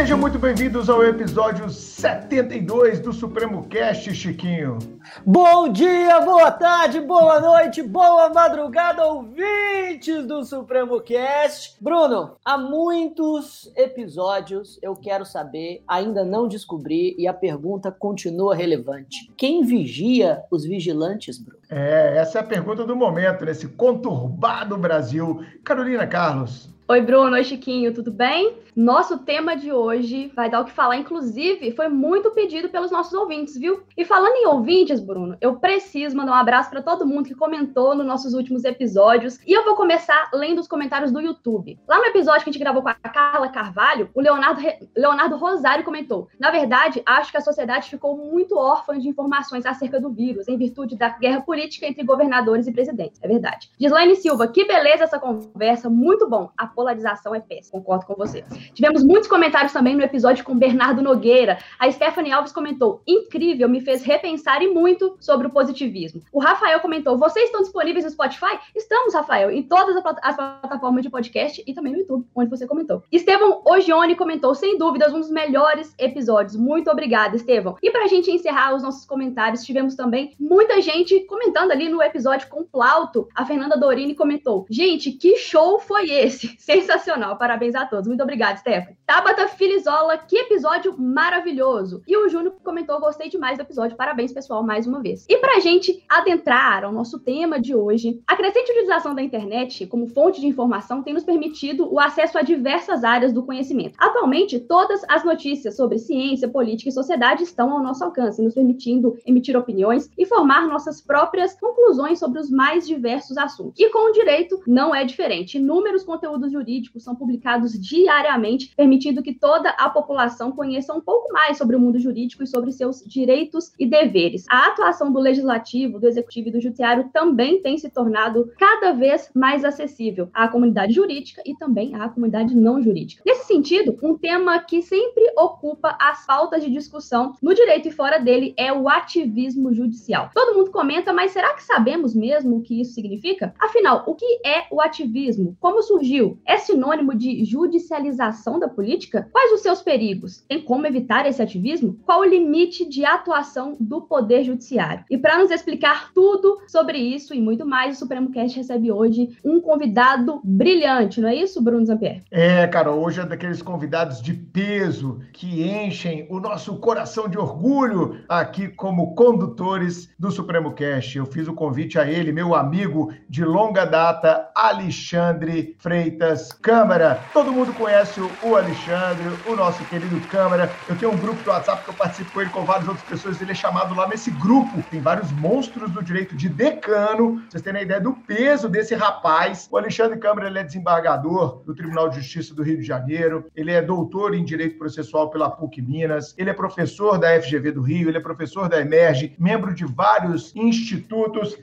Sejam muito bem-vindos ao episódio 72 do Supremo Cast, Chiquinho. Bom dia, boa tarde, boa noite, boa madrugada, ouvintes do Supremo Cast. Bruno, há muitos episódios eu quero saber, ainda não descobri e a pergunta continua relevante. Quem vigia os vigilantes, Bruno? É, essa é a pergunta do momento, nesse conturbado Brasil. Carolina Carlos. Oi, Bruno. Oi, Chiquinho. Tudo bem? Nosso tema de hoje vai dar o que falar, inclusive, foi muito pedido pelos nossos ouvintes, viu? E falando em ouvintes, Bruno, eu preciso mandar um abraço para todo mundo que comentou nos nossos últimos episódios. E eu vou começar lendo os comentários do YouTube. Lá no episódio que a gente gravou com a Carla Carvalho, o Leonardo, Leonardo Rosário comentou: Na verdade, acho que a sociedade ficou muito órfã de informações acerca do vírus, em virtude da guerra política entre governadores e presidentes. É verdade. Gislaine Silva, que beleza essa conversa, muito bom. A polarização é péssima, concordo com você. Tivemos muitos comentários também no episódio com Bernardo Nogueira. A Stephanie Alves comentou: incrível, me fez repensar e muito sobre o positivismo. O Rafael comentou: vocês estão disponíveis no Spotify? Estamos, Rafael, em todas as plataformas de podcast e também no YouTube, onde você comentou. Estevão Ogione comentou: sem dúvidas, um dos melhores episódios. Muito obrigada, Estevão. E pra gente encerrar os nossos comentários, tivemos também muita gente comentando ali no episódio com Plauto. A Fernanda Dorini comentou: gente, que show foi esse? Sensacional, parabéns a todos. Muito obrigada, Stephanie. Tabata Filizola, que episódio maravilhoso. E o Júnior comentou, gostei demais do episódio. Parabéns, pessoal, mais uma vez. E pra gente adentrar ao nosso tema de hoje, a crescente utilização da internet como fonte de informação tem nos permitido o acesso a diversas áreas do conhecimento. Atualmente, todas as notícias sobre ciência, política e sociedade estão ao nosso alcance, nos permitindo emitir opiniões e formar nossas próprias conclusões sobre os mais diversos assuntos. E com o direito não é diferente. Inúmeros conteúdos jurídicos são publicados diariamente, permitindo que toda a população conheça um pouco mais sobre o mundo jurídico e sobre seus direitos e deveres. A atuação do legislativo, do executivo e do judiciário também tem se tornado cada vez mais acessível à comunidade jurídica e também à comunidade não jurídica. Nesse sentido, um tema que sempre ocupa as pautas de discussão no direito e fora dele é o ativismo judicial. Todo mundo comenta, mas será que sabemos mesmo o que isso significa? Afinal, o que é o ativismo? Como surgiu? É sinônimo de judicialização da política? Quais os seus perigos? Tem como evitar esse ativismo? Qual o limite de atuação do Poder Judiciário? E para nos explicar tudo sobre isso e muito mais, o Supremo Cast recebe hoje um convidado brilhante, não é isso, Bruno Zampier? É, cara, hoje é daqueles convidados de peso que enchem o nosso coração de orgulho aqui como condutores do Supremo Cast. Eu fiz o convite a ele, meu amigo de longa data, Alexandre Freitas Câmara. Todo mundo conhece o Alexandre, o nosso querido Câmara. Eu tenho um grupo do WhatsApp que eu participo com ele com várias outras pessoas. Ele é chamado lá nesse grupo. Tem vários monstros do direito de decano. Vocês terem a ideia do peso desse rapaz. O Alexandre Câmara ele é desembargador do Tribunal de Justiça do Rio de Janeiro. Ele é doutor em Direito Processual pela PUC Minas. Ele é professor da FGV do Rio. Ele é professor da Emerge, membro de vários institutos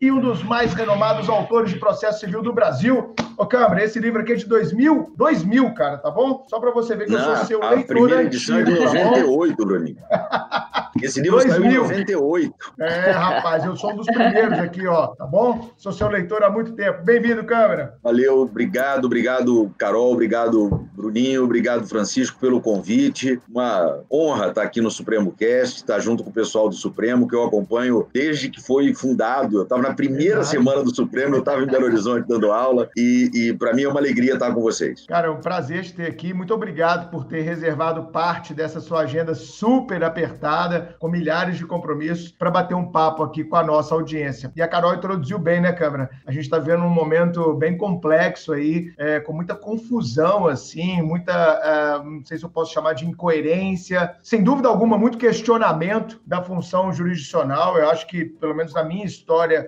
e um dos mais renomados autores de processo civil do Brasil. Ô, Câmara, esse livro aqui é de 2000, 2000, cara, tá bom? Só para você ver que Não, eu sou seu a leitor primeira edição antigo, é de 98, tá Bruninho. Esse livro 2000. saiu em 98. É, rapaz, eu sou um dos primeiros aqui, ó, tá bom? Sou seu leitor há muito tempo. Bem-vindo, Câmara. Valeu, obrigado, obrigado, Carol, obrigado, Bruninho, obrigado, Francisco, pelo convite. Uma honra estar aqui no Supremo Cast, estar junto com o pessoal do Supremo, que eu acompanho desde que foi fundado. Eu estava na primeira semana do Supremo, eu estava em Belo Horizonte dando aula, e, e para mim é uma alegria estar com vocês. Cara, é um prazer te ter aqui. Muito obrigado por ter reservado parte dessa sua agenda super apertada, com milhares de compromissos, para bater um papo aqui com a nossa audiência. E a Carol introduziu bem, né, Câmara? A gente está vendo um momento bem complexo aí, é, com muita confusão, assim, muita, é, não sei se eu posso chamar de incoerência, sem dúvida alguma, muito questionamento da função jurisdicional. Eu acho que, pelo menos na minha história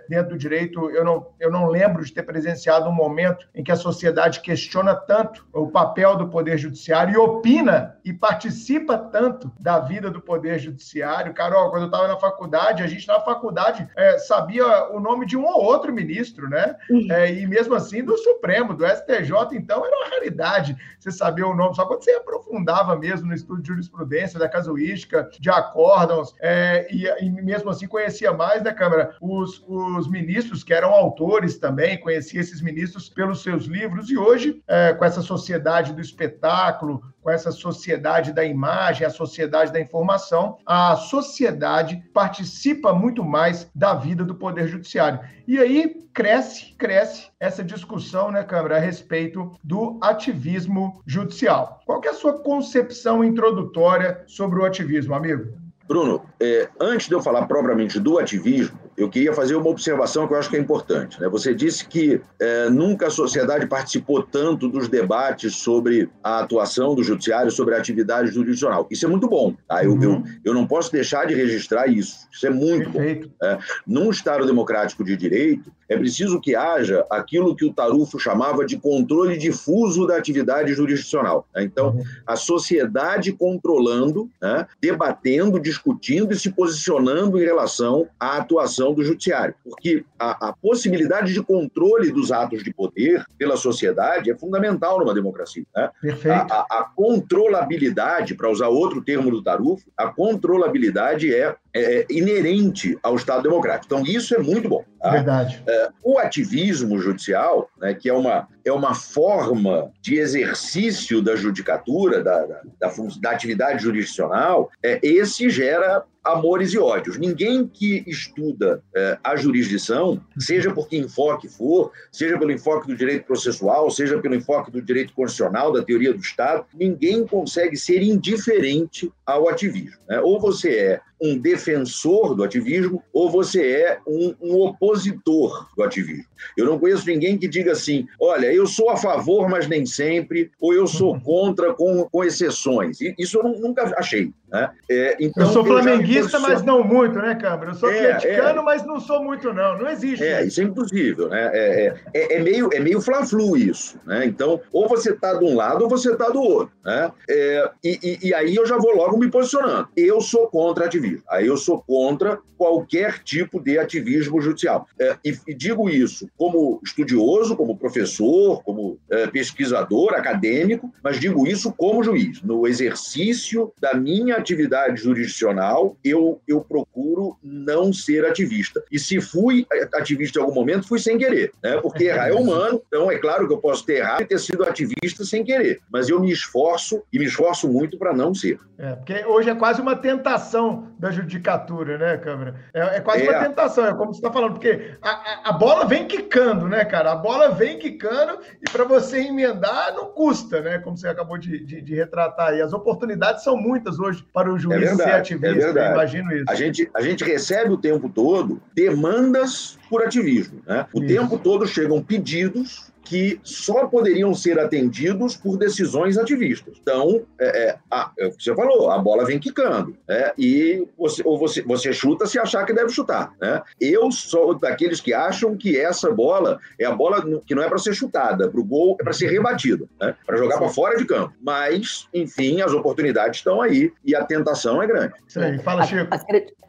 dentro do direito, eu não, eu não lembro de ter presenciado um momento em que a sociedade questiona tanto o papel do Poder Judiciário e opina e participa tanto da vida do Poder Judiciário. Carol, quando eu estava na faculdade, a gente na faculdade é, sabia o nome de um ou outro ministro, né? É, e mesmo assim do Supremo, do STJ, então era uma raridade. Você sabia o nome, só quando você aprofundava mesmo no estudo de jurisprudência, da casuística, de acórdãos, é, e, e, mesmo assim conhecia mais, né, Câmara, os, os ministros que eram autores também, conhecia esses ministros pelos seus livros, e hoje, é, com essa sociedade do espetáculo, com essa sociedade da imagem, a sociedade da informação, a sociedade participa muito mais da vida do Poder Judiciário. E aí cresce, cresce essa discussão, né, Câmara, a respeito do ativismo judicial. Qual é a sua concepção introdutória sobre o ativismo, amigo? Bruno, é, antes de eu falar propriamente do ativismo, eu queria fazer uma observação que eu acho que é importante. Né? Você disse que é, nunca a sociedade participou tanto dos debates sobre a atuação do judiciário, sobre a atividade jurisdicional. Isso é muito bom. Tá? Eu, uhum. eu, eu, não posso deixar de registrar isso. Isso é muito Perfeito. bom. É, num Estado democrático de direito, é preciso que haja aquilo que o Tarufo chamava de controle difuso da atividade jurisdicional. Né? Então, uhum. a sociedade controlando, né? debatendo, discutindo e se posicionando em relação à atuação do judiciário. Porque a, a possibilidade de controle dos atos de poder pela sociedade é fundamental numa democracia. Né? Perfeito. A, a, a controlabilidade, para usar outro termo do Tarufo, a controlabilidade é é, inerente ao Estado democrático. Então, isso é muito bom. Tá? Verdade. É, o ativismo judicial, né, que é uma, é uma forma de exercício da judicatura, da, da, da, da atividade jurisdicional, é, esse gera amores e ódios. Ninguém que estuda é, a jurisdição, seja por que enfoque for, seja pelo enfoque do direito processual, seja pelo enfoque do direito constitucional, da teoria do Estado, ninguém consegue ser indiferente ao ativismo. Né? Ou você é um defensor do ativismo ou você é um, um, opositor do ativismo. Eu não conheço ninguém que diga assim: olha, eu sou a favor, mas nem sempre, ou eu sou uhum. contra, com, com exceções. Isso eu nunca achei. Né? É, então, eu sou flamenguista, eu mas não muito, né, Câmara? Eu sou é, atleticano, é, mas não sou muito, não. Não existe. É, isso é impossível. Né? É, é, é, é meio, é meio fla-flu isso. Né? Então, ou você está de um lado ou você está do outro. Né? É, e, e, e aí eu já vou logo me posicionando. Eu sou contra ativismo ativismo. Aí eu sou contra qualquer tipo de ativismo judicial. É, e, e, digo isso como estudioso, como professor, como é, pesquisador, acadêmico, mas digo isso como juiz. No exercício da minha atividade jurisdicional, eu, eu procuro não ser ativista. E se fui ativista em algum momento, fui sem querer, né? porque errar é humano, então é claro que eu posso ter errado e ter sido ativista sem querer, mas eu me esforço e me esforço muito para não ser. É, porque hoje é quase uma tentação da judicatura, né, Câmara? É, é quase é. uma tentação, é como você está falando, porque a, a, a, bola vem quicando, né, cara? A bola vem quicando e para você emendar não custa, né? Como você acabou de, de, de, retratar aí. As oportunidades são muitas hoje para o juiz é verdade, ser ativista, é imagino isso. A gente, a gente recebe o tempo todo demandas por ativismo, né? O isso. tempo todo chegam pedidos que só poderiam ser atendidos por decisões ativistas. Então, é, é, a, é o que você falou, a bola vem quicando, né? e você, ou você, você chuta se achar que deve chutar. Né? Eu sou daqueles que acham que essa bola é a bola que não é para ser chutada, para o gol é para ser rebatida, né? para jogar para fora de campo. Mas, enfim, as oportunidades estão aí e a tentação é grande. Isso aí, fala, Chico.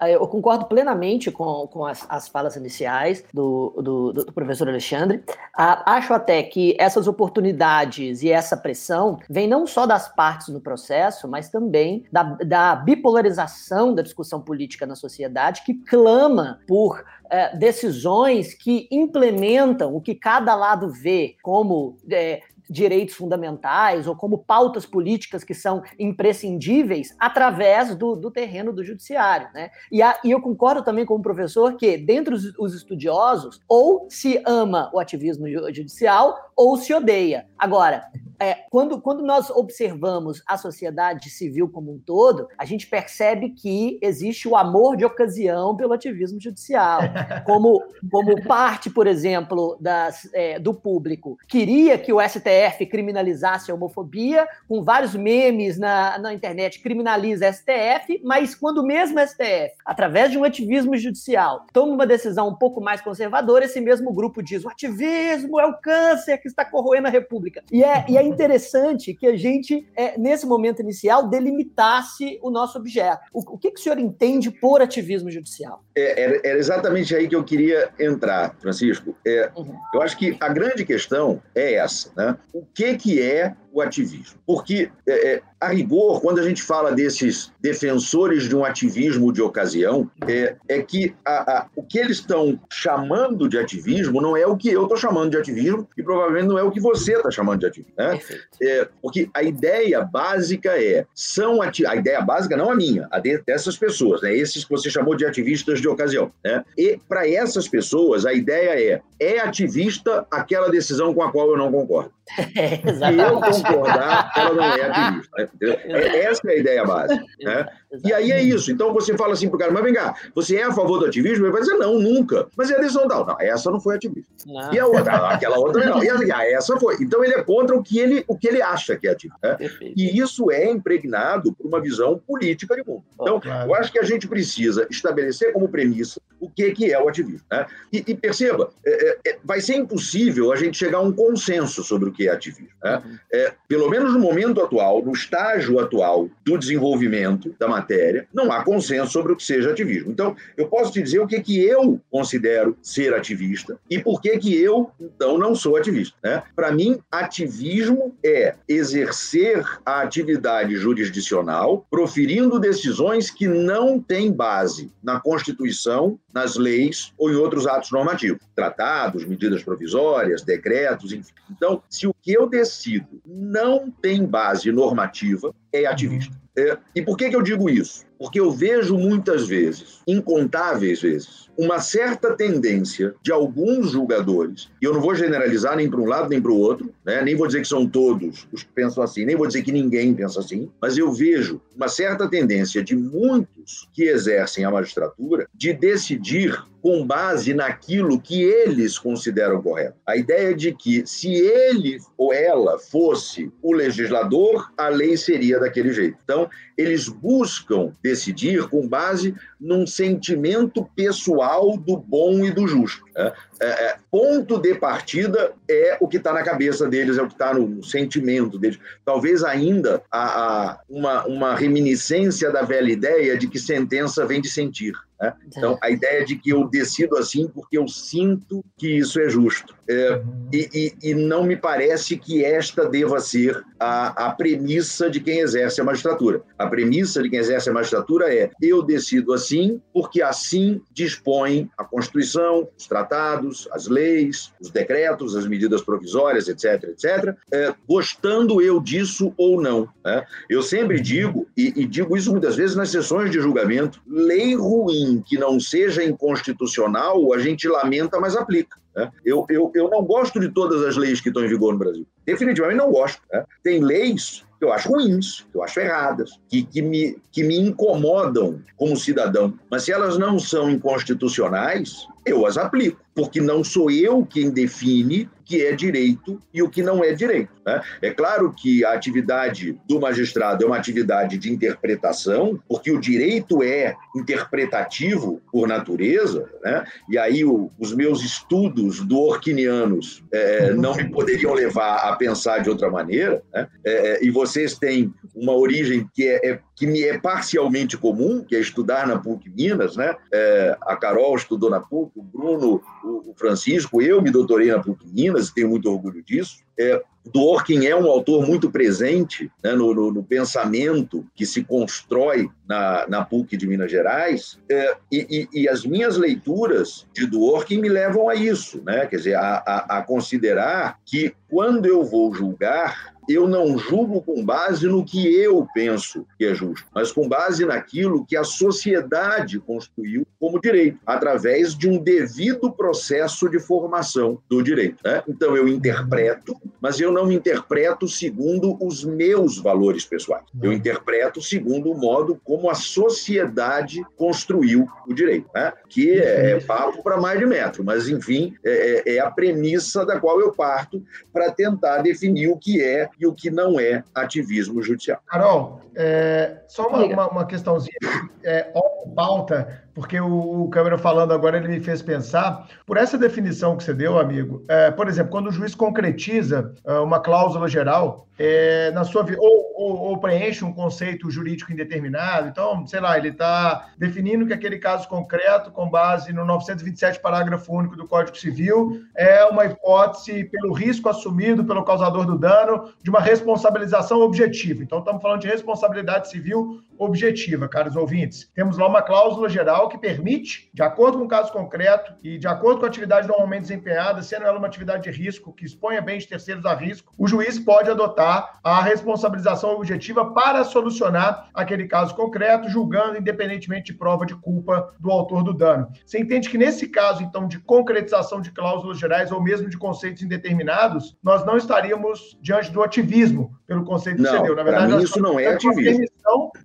Eu concordo plenamente com, com as, as falas iniciais do, do, do professor Alexandre. Acho até até que essas oportunidades e essa pressão vem não só das partes no processo, mas também da, da bipolarização da discussão política na sociedade, que clama por é, decisões que implementam o que cada lado vê como é, direitos fundamentais ou como pautas políticas que são imprescindíveis através do, do terreno do judiciário. Né? E, a, e, eu concordo também com o professor que, dentre os, os estudiosos, ou se ama o ativismo judicial ou se odeia. Agora, é, quando, quando nós observamos a sociedade civil como um todo, a gente percebe que existe o amor de ocasião pelo ativismo judicial. Como, como parte, por exemplo, das, é, do público queria que o STF criminalizasse a homofobia, com vários memes na, na internet, criminaliza STF, mas quando o mesmo STF, através de um ativismo judicial, toma uma decisão um pouco mais conservadora, esse mesmo grupo diz: o ativismo é o câncer que está corroendo a República. E é, e é interessante que a gente, é, nesse momento inicial, delimitasse o nosso objeto. O, o que, que o senhor entende por ativismo judicial? É, era, era, exatamente aí que eu queria entrar, Francisco. É, uhum. Eu acho que a grande questão é essa. Né? O que, que é o ativismo? Porque, é, é, a rigor, quando a gente fala desses defensores de um ativismo de ocasião, é, é que a, a, o que eles estão chamando de ativismo não é o que eu estou chamando de ativismo e provavelmente não é o que você está chamando de ativismo. Né? É, porque a ideia básica é, são ati a ideia básica não a minha, a de, dessas pessoas, né? esses que você chamou de ativistas de ocasião. Né? E para essas pessoas, a ideia é, é ativista aquela decisão com a qual eu não concordo. É, Se eu concordar, ela não é ativista. Né? É, essa é a ideia básica. Né? E aí é isso. Então você fala assim para o cara, mas vem cá, você é a favor do ativismo? Ele vai dizer, não, nunca. Mas é a decisão tal. Não, essa não foi ativista. Não. E a outra? Aquela outra não. E a, ah, essa foi. Então ele é contra o que ele, o que ele acha que é ativismo. Né? E isso é impregnado por uma visão política de mundo. Então, claro. eu acho que a gente precisa estabelecer como premissa o que, que é o ativismo. Né? E, e perceba, é, é, é vai ser impossível a gente chegar a um consenso sobre o que é ativismo. Né? Uhum. É, pelo menos no momento atual, no estágio atual do desenvolvimento da matéria, não há consenso sobre o que seja ativismo. Então, eu posso te dizer o que, que eu considero ser ativista e por que, que eu, então, não sou ativista. Né? Para mim, ativismo é exercer a atividade jurisdicional proferindo decisões que não têm base na Constituição, nas leis ou em outros atos normativos, tratados, medidas provisórias, decretos, enfim. Então, se o que eu decido não tem base normativa, é ativista. É, e por que, que eu digo isso? Porque eu vejo muitas vezes, incontáveis vezes, uma certa tendência de alguns julgadores, e eu não vou generalizar nem para um lado nem para o outro, né? nem vou dizer que são todos os que pensam assim, nem vou dizer que ninguém pensa assim, mas eu vejo uma certa tendência de muitos que exercem a magistratura de decidir com base naquilo que eles consideram correto. A ideia de que se ele ou ela fosse o legislador, a lei seria daquele jeito. Então, eles buscam decidir com base num sentimento pessoal do bom e do justo. Né? É, é, ponto de partida é o que está na cabeça deles, é o que está no sentimento deles. Talvez ainda há, uma, uma reminiscência da velha ideia de que sentença vem de sentir. Né? Então, a ideia de que eu decido assim porque eu sinto que isso é justo. É, uhum. e, e, e, não me parece que esta deva ser a, a premissa de quem exerce a magistratura. A premissa de quem exerce a magistratura é eu decido assim porque assim dispõe a Constituição, os tratados, as leis, os decretos, as medidas provisórias, etc., etc., é, gostando eu disso ou não. Né? Eu sempre digo, e, e digo isso muitas vezes nas sessões de julgamento, lei ruim que não seja inconstitucional, a gente lamenta, mas aplica. Né? Eu, eu, eu não gosto de todas as leis que estão em vigor no Brasil. Definitivamente não gosto. Né? Tem leis que eu acho ruins, que eu acho erradas, que, que, me, que me incomodam como cidadão. Mas se elas não são inconstitucionais, eu as aplico, porque não sou eu quem define que é direito e o que não é direito. Né? É claro que a atividade do magistrado é uma atividade de interpretação, porque o direito é interpretativo por natureza, né? e aí o, os meus estudos do Orquinianos é, não me poderiam levar a pensar de outra maneira, né? é, e vocês têm uma origem que é, é, que me é parcialmente comum, que é estudar na PUC Minas, né? É, a Carol estudou na PUC, o Bruno, o Francisco, eu me doutorei na PUC Minas e tenho muito orgulho disso. É, Dworkin é um autor muito presente né, no, no, no, pensamento que se constrói na, na PUC de Minas Gerais, é, e, e, e, as minhas leituras de Dworkin me levam a isso, né? quer dizer, a, a, a considerar que quando eu vou julgar, eu não julgo com base no que eu penso que é justo, mas com base naquilo que a sociedade construiu como direito, através de um devido processo de formação do direito. Né? Então, eu interpreto, mas eu não interpreto segundo os meus valores pessoais. Eu interpreto segundo o modo como a sociedade construiu o direito, né? que é, é papo para mais de metro, mas, enfim, é, é, é a premissa da qual eu parto para tentar definir o que é e o que não é ativismo judicial. Carol, é, só uma, uma, uma, questãozinha. É, pauta porque o, Câmara falando agora, ele me fez pensar, por essa definição que você deu, amigo, é, por exemplo, quando o juiz concretiza é, uma cláusula geral, é, na sua ou, ou, ou, preenche um conceito jurídico indeterminado. Então, sei lá, ele está definindo que aquele caso concreto, com base no 927, parágrafo único do Código Civil, é uma hipótese pelo risco assumido pelo causador do dano de uma responsabilização objetiva. Então, estamos falando de responsabilidade civil objetiva, caros ouvintes. Temos lá uma cláusula geral que permite, de acordo com o caso concreto e de acordo com a atividade normalmente desempenhada, sendo ela uma atividade de risco que exponha bens terceiros a risco, o juiz pode adotar a responsabilização objetiva para solucionar aquele caso concreto, julgando independentemente de prova de culpa do autor do dano. Você entende que nesse caso, então, de concretização de cláusulas gerais ou mesmo de conceitos indeterminados, nós não estaríamos diante do ativismo pelo conceito não, que você deu. Na verdade, mim, isso não é ativismo.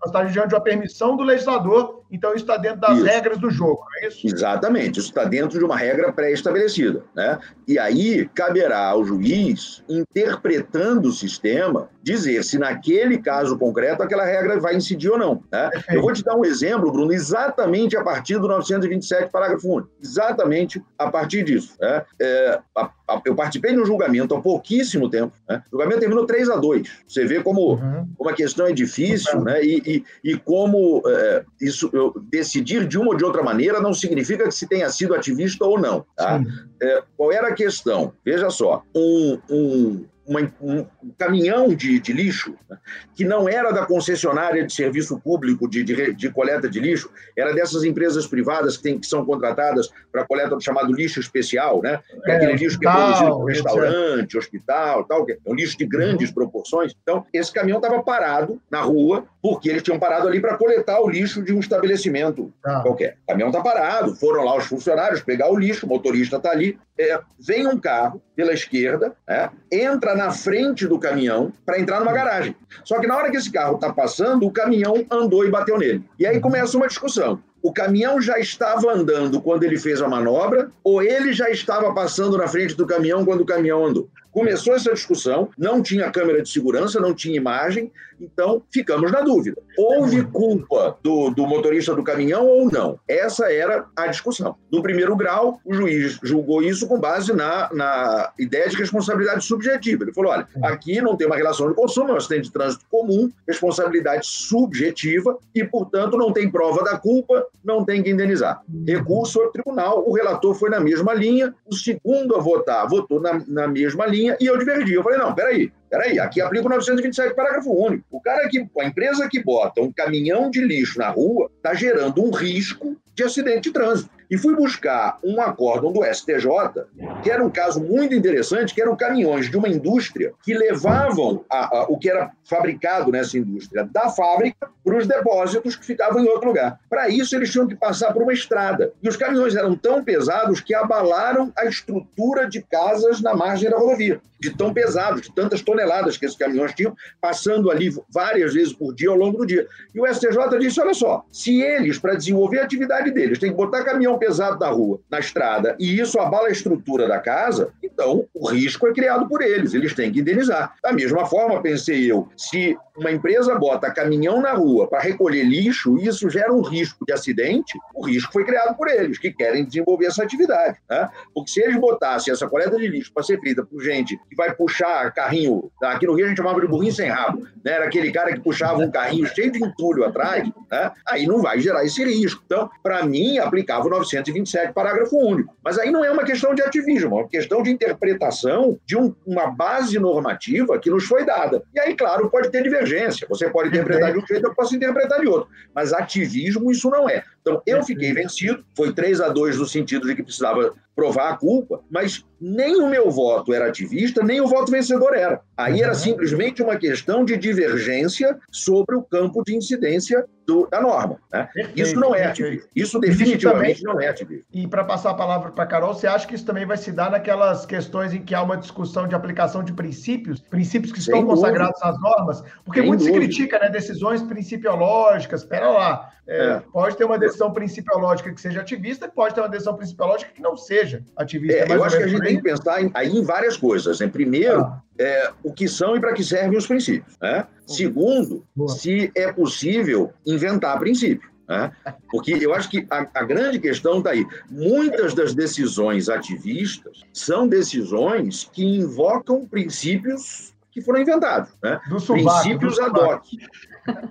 nós estamos diante de uma permissão do legislador, então isso está dentro das isso. regras do jogo, não é isso? Exatamente, isso está dentro de uma regra pré-estabelecida. Né? E aí caberá ao juiz, interpretando o sistema, dizer se naquele caso concreto aquela regra vai incidir ou não. Né? Eu vou te dar um exemplo, Bruno, exatamente a partir do 927, parágrafo único. Exatamente a partir disso. Né? É, a, a, eu participei de um julgamento há pouquíssimo tempo. Né? O julgamento terminou 3 a 2 Você vê como, uhum. como a questão é difícil né? e, e, e como é, isso, decidir de uma ou de outra maneira não significa que se tenha sido ativista ou não. Tá? É, qual era a questão? Veja só, um, um uma, um caminhão de, de lixo, né, que não era da concessionária de serviço público de, de, de, coleta de lixo, era dessas empresas privadas que, tem, que são contratadas para coleta do chamado lixo especial, né? Que é, é aquele lixo que é produzido por restaurante, hospital, tal, que é um lixo de grandes uhum. proporções. Então, esse caminhão estava parado na rua, porque eles tinham parado ali para coletar o lixo de um estabelecimento ah. qualquer. O caminhão está parado, foram lá os funcionários pegar o lixo, o motorista está ali, é, vem um carro pela esquerda, é, entra na frente do caminhão para entrar numa garagem. Só que na hora que esse carro está passando, o caminhão andou e bateu nele. E aí começa uma discussão. O caminhão já estava andando quando ele fez a manobra, ou ele já estava passando na frente do caminhão quando o caminhão andou? Começou essa discussão, não tinha câmera de segurança, não tinha imagem, então ficamos na dúvida. Houve culpa do, do motorista do caminhão ou não? Essa era a discussão. No primeiro grau, o juiz julgou isso com base na, na ideia de responsabilidade subjetiva. Ele falou: olha, aqui não tem uma relação de consumo, é um acidente de trânsito comum, responsabilidade subjetiva e, portanto, não tem prova da culpa, não tem que indenizar. Recurso ao tribunal, o relator foi na mesma linha, o segundo a votar votou na, na mesma linha e eu divergi. Eu falei, não, peraí, peraí, aqui aplica o 927, parágrafo único. O cara que, a empresa que bota um caminhão de lixo na rua está gerando um risco de acidente de trânsito. E fui buscar um acórdão do STJ, que era um caso muito interessante, que eram caminhões de uma indústria que levavam a, a, o que era fabricado nessa indústria da fábrica para os depósitos que ficavam em outro lugar. Para isso, eles tinham que passar por uma estrada. E os caminhões eram tão pesados que abalaram a estrutura de casas na margem da rodovia, de tão pesados, de tantas toneladas que esses caminhões tinham, passando ali várias vezes por dia ao longo do dia. E o STJ disse: olha só, se eles, para desenvolver a atividade deles, têm que botar caminhão pesado na rua, na estrada, e isso abala a estrutura da casa, então o risco é criado por eles, eles têm que indenizar. Da mesma forma, pensei eu, se uma empresa bota caminhão na rua para recolher lixo, isso gera um risco de acidente, o risco foi criado por eles, que querem desenvolver essa atividade. Né? Porque se eles botassem essa coleta de lixo para ser feita por gente que vai puxar carrinho, aqui no Rio a gente chamava de burrinho sem rabo, né? era aquele cara que puxava um carrinho cheio de entulho atrás, né? aí não vai gerar esse risco. Então, para mim, aplicava o 927, parágrafo único. Mas aí não é uma questão de ativismo, é uma questão de interpretação de um, uma base normativa que nos foi dada. E aí, claro, pode ter divergência divergência. Você pode interpretar de um jeito, eu posso interpretar de outro. Mas ativismo, isso não é. Então, eu fiquei vencido. Foi 3 a 2 no sentido de que precisava provar a culpa, mas nem o meu voto era ativista, nem o voto vencedor era. Aí era uhum. simplesmente uma questão de divergência sobre o campo de incidência do, da norma. Né? Isso não é ativismo. Isso definitivamente também, não é ativismo. E para passar a palavra para a Carol, você acha que isso também vai se dar naquelas questões em que há uma discussão de aplicação de princípios, princípios que estão Sem consagrados dúvida. nas normas? Porque Sem muito dúvida. se critica né, decisões principiológicas. Espera lá, é, é. pode ter uma decisão principiológica que seja ativista, pode ter uma decisão principiológica que não seja ativista. É, eu acho que a gente tem que pensar em, aí em várias coisas. Né? Primeiro, ah. é, o que são e para que servem os princípios. Né? Segundo, Boa. se é possível inventar princípio. Né? Porque eu acho que a, a grande questão está aí. Muitas das decisões ativistas são decisões que invocam princípios que foram inventados. Né? Do subaco, Princípios do ad hoc.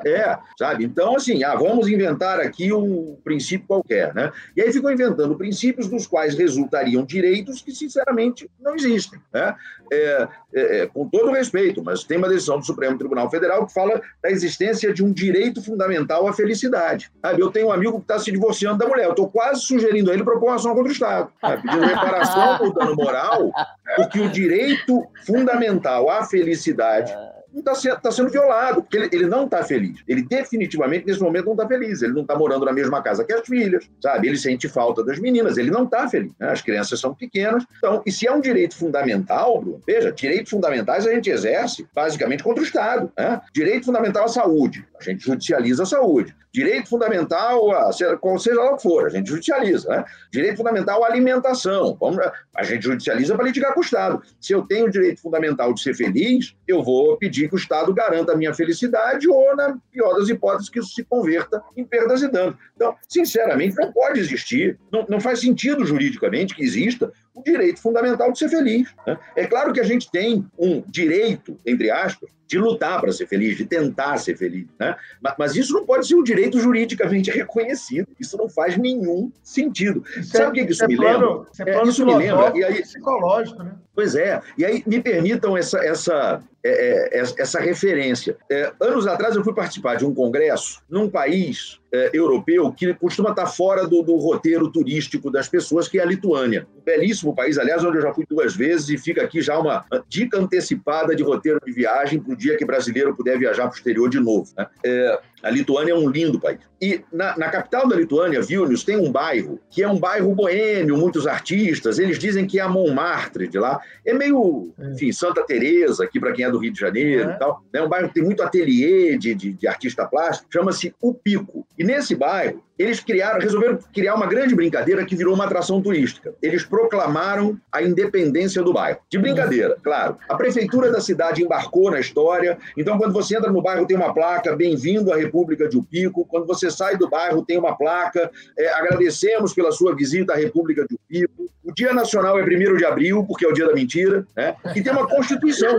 É, sabe? Então, assim, ah, vamos inventar aqui um princípio qualquer, né? E aí ficam inventando princípios dos quais resultariam direitos que, sinceramente, não existem, né? É, é, é com todo respeito, mas tem uma decisão do Supremo Tribunal Federal que fala da existência de um direito fundamental à felicidade. Sabe? Eu tenho um amigo que está se divorciando da mulher, eu estou quase sugerindo a ele propor uma ação contra o Estado, sabe? pedindo reparação por dano moral, porque o direito fundamental à felicidade está tá sendo violado, porque ele, ele não está feliz. Ele definitivamente, nesse momento, não está feliz. Ele não está morando na mesma casa que as filhas, sabe? Ele sente falta das meninas, ele não está feliz. Né? As crianças são pequenas. Então, e se é um direito fundamental, Bruno, veja, direitos fundamentais a gente exerce basicamente contra o Estado. Né? Direito fundamental à saúde, a gente judicializa a saúde. Direito fundamental, a, seja lá o que for, a gente judicializa. Né? Direito fundamental à alimentação, vamos, a gente judicializa para litigar com o Estado. Se eu tenho o direito fundamental de ser feliz, eu vou pedir que o Estado garanta a minha felicidade ou, na pior das hipóteses, que isso se converta em perdas e danos. Então, sinceramente, não pode existir, não, não faz sentido juridicamente que exista o direito fundamental de ser feliz. Né? É claro que a gente tem um direito, entre aspas, de lutar para ser feliz, de tentar ser feliz. Né? Mas isso não pode ser um direito juridicamente reconhecido. Isso não faz nenhum sentido. Isso Sabe o é, que, isso, é me plano, lembra? É, isso me lembra. E aí, psicológico, né? Pois é. E aí me permitam essa, essa, é, é, essa referência. É, anos atrás eu fui participar de um congresso num país é, europeu que costuma estar fora do, do, roteiro turístico das pessoas, que é a Lituânia. Um belíssimo país, aliás, onde eu já fui duas vezes e fica aqui já uma dica antecipada de roteiro de viagem para o dia que brasileiro puder viajar para o exterior de novo. Né? É, a Lituânia é um lindo país. E na, na, capital da Lituânia, Vilnius, tem um bairro que é um bairro boêmio, muitos artistas. Eles dizem que é a Montmartre de lá. É meio, é. enfim, Santa Teresa aqui para quem é do Rio de Janeiro é. e tal. É um bairro que tem muito ateliê de, de, de artista plástico. Chama-se O Pico. E nesse bairro eles criaram, resolveram criar uma grande brincadeira que virou uma atração turística. Eles proclamaram a independência do bairro. De brincadeira, claro. A prefeitura da cidade embarcou na história. Então, quando você entra no bairro, tem uma placa: Bem-vindo à República de Upico. Quando você sai do bairro, tem uma placa: é, Agradecemos pela sua visita à República de Upico. O Dia Nacional é 1 de abril, porque é o dia da mentira. Né? E tem uma Constituição.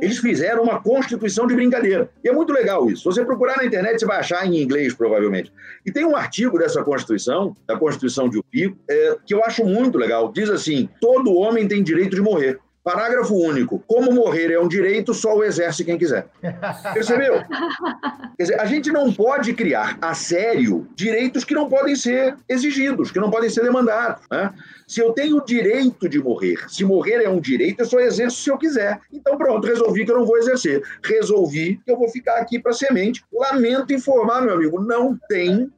Eles fizeram uma Constituição de brincadeira. E é muito legal isso. Se você procurar na internet, você vai achar em inglês, provavelmente. E tem um artigo dessa Constituição, da Constituição de Upico, é, que eu acho muito legal. Diz assim: todo homem tem direito de morrer. Parágrafo único. Como morrer é um direito, só o exerce quem quiser. Percebeu? Quer dizer, a gente não pode criar a sério direitos que não podem ser exigidos, que não podem ser demandados. Né? Se eu tenho o direito de morrer, se morrer é um direito, eu só exerço se eu quiser. Então, pronto, resolvi que eu não vou exercer. Resolvi que eu vou ficar aqui para semente. Lamento informar, meu amigo, não tem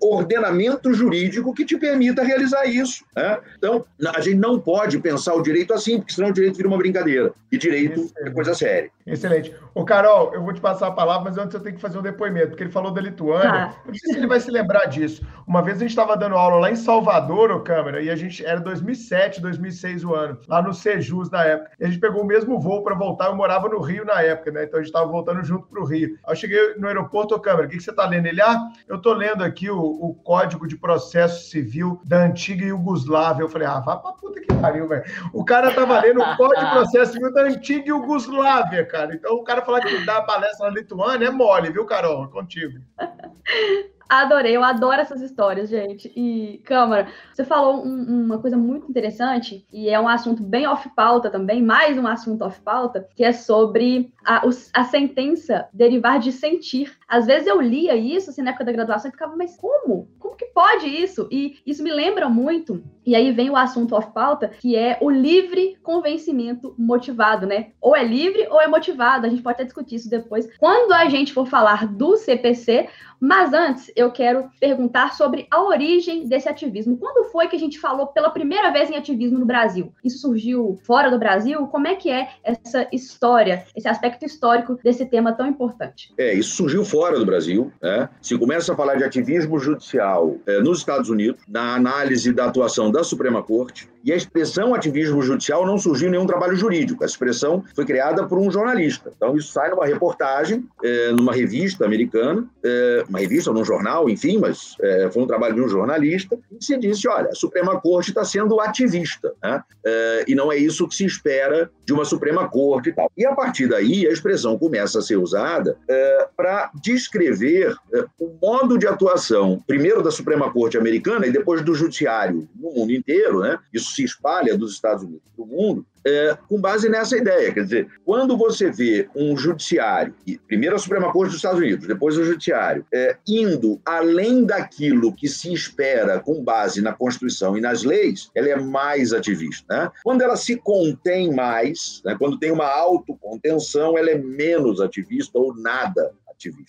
ordenamento jurídico que te permita realizar isso. Né? Então, a gente não pode pensar o direito assim, porque senão o direito vira uma brincadeira. E direito Excelente. é coisa séria. Excelente. Ô, Carol, eu vou te passar a palavra, mas antes eu tenho que fazer um depoimento, porque ele falou da Lituânia. Ah. Eu não sei se ele vai se lembrar disso. Uma vez a gente estava dando aula lá em Salvador, ô câmera, e a gente era 2007, 2006 o ano, lá no Sejus na época. E a gente pegou o mesmo voo para voltar. Eu morava no Rio na época, né? Então a gente estava voltando junto para o Rio. Aí eu cheguei no aeroporto, ô câmera, o que, que você está lendo? Ele, ah, eu estou lendo aqui o, o, Código de Processo Civil da antiga Iugoslávia. Eu falei, ah, vá pra puta que pariu, velho. O cara tava lendo o Código de Processo Civil da antiga Iugoslávia, cara. Então o cara falar que dá palestra na Lituânia é mole, viu, Carol? É contigo. Adorei, eu adoro essas histórias, gente. E, Câmara, você falou um, uma coisa muito interessante, e é um assunto bem off-pauta também, mais um assunto off-pauta, que é sobre a, a sentença derivar de sentir. Às vezes eu lia isso, assim, na época da graduação, e ficava, mas como? Como que pode isso? E isso me lembra muito, e aí vem o assunto off-pauta, que é o livre convencimento motivado, né? Ou é livre ou é motivado, a gente pode até discutir isso depois. Quando a gente for falar do CPC, mas antes, eu quero perguntar sobre a origem desse ativismo. Quando foi que a gente falou pela primeira vez em ativismo no Brasil? Isso surgiu fora do Brasil? Como é que é essa história, esse aspecto histórico desse tema tão importante? É, isso surgiu fora do Brasil. Né? Se começa a falar de ativismo judicial é, nos Estados Unidos, na análise da atuação da Suprema Corte, E a expressão ativismo judicial não surgiu em nenhum trabalho jurídico. A expressão foi criada por um jornalista. Então, isso sai numa reportagem, é, numa revista americana, é, uma revista ou num jornal, enfim, mas é, foi um trabalho de um jornalista, e se disse: olha, a Suprema Corte está sendo ativista, né? É, e não é isso que se espera de uma Suprema Corte e tal. E a partir daí, a expressão começa a ser usada é, para descrever é, o modo de atuação, primeiro da Suprema Corte americana e depois do Judiciário no mundo inteiro, né? Isso se espalha dos Estados Unidos para o mundo, é, com base nessa ideia. Quer dizer, quando você vê um judiciário, primeiro a Suprema Corte dos Estados Unidos, depois o judiciário, é, indo além daquilo que se espera com base na Constituição e nas leis, ela é mais ativista. Né? Quando ela se contém mais, né, quando tem uma autocontenção, ela é menos ativista ou nada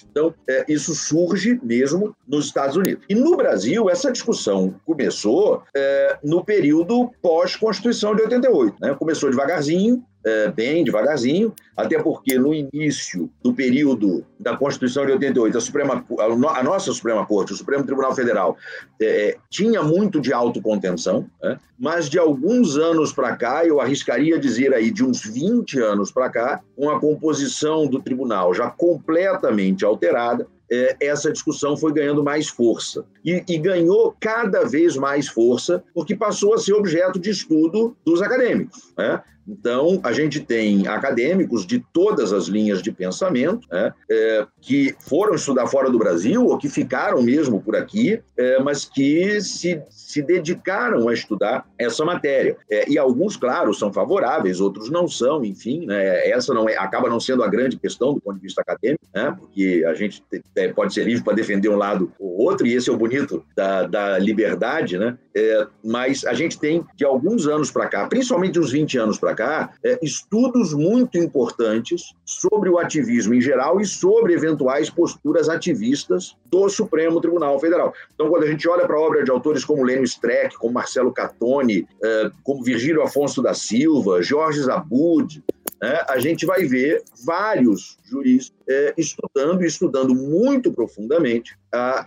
Então, é, isso surge mesmo nos Estados Unidos. E no Brasil, essa discussão começou é, no período pós-Constituição de 88. Né? Começou devagarzinho, é, bem devagarzinho, até porque no início do período da Constituição de 88, a, Suprema, a nossa Suprema Corte, o Supremo Tribunal Federal, é, tinha muito de autocontenção, né? mas de alguns anos para cá, eu arriscaria dizer aí de uns 20 anos para cá, com a composição do tribunal já completamente alterada, essa discussão foi ganhando mais força. E, e, ganhou cada vez mais força, porque passou a ser objeto de estudo dos acadêmicos. Né? Então, a gente tem acadêmicos de todas as linhas de pensamento né, é, que foram estudar fora do Brasil ou que ficaram mesmo por aqui, é, mas que se, se dedicaram a estudar essa matéria. É, e alguns, claro, são favoráveis, outros não são, enfim, né, essa não é, acaba não sendo a grande questão do ponto de vista acadêmico, né, porque a gente pode ser livre para defender um lado ou outro, e esse é o bonito da, da liberdade, né, é, mas a gente tem, de alguns anos para cá, principalmente uns 20 anos para cá, é, estudos muito importantes sobre o ativismo em geral e sobre eventuais posturas ativistas do Supremo Tribunal Federal. Então, quando a gente olha para a obra de autores como Lênio Streck, como Marcelo Catoni, é, como Virgílio Afonso da Silva, Jorge Zabud, né, a gente vai ver vários juristas é, estudando e estudando muito profundamente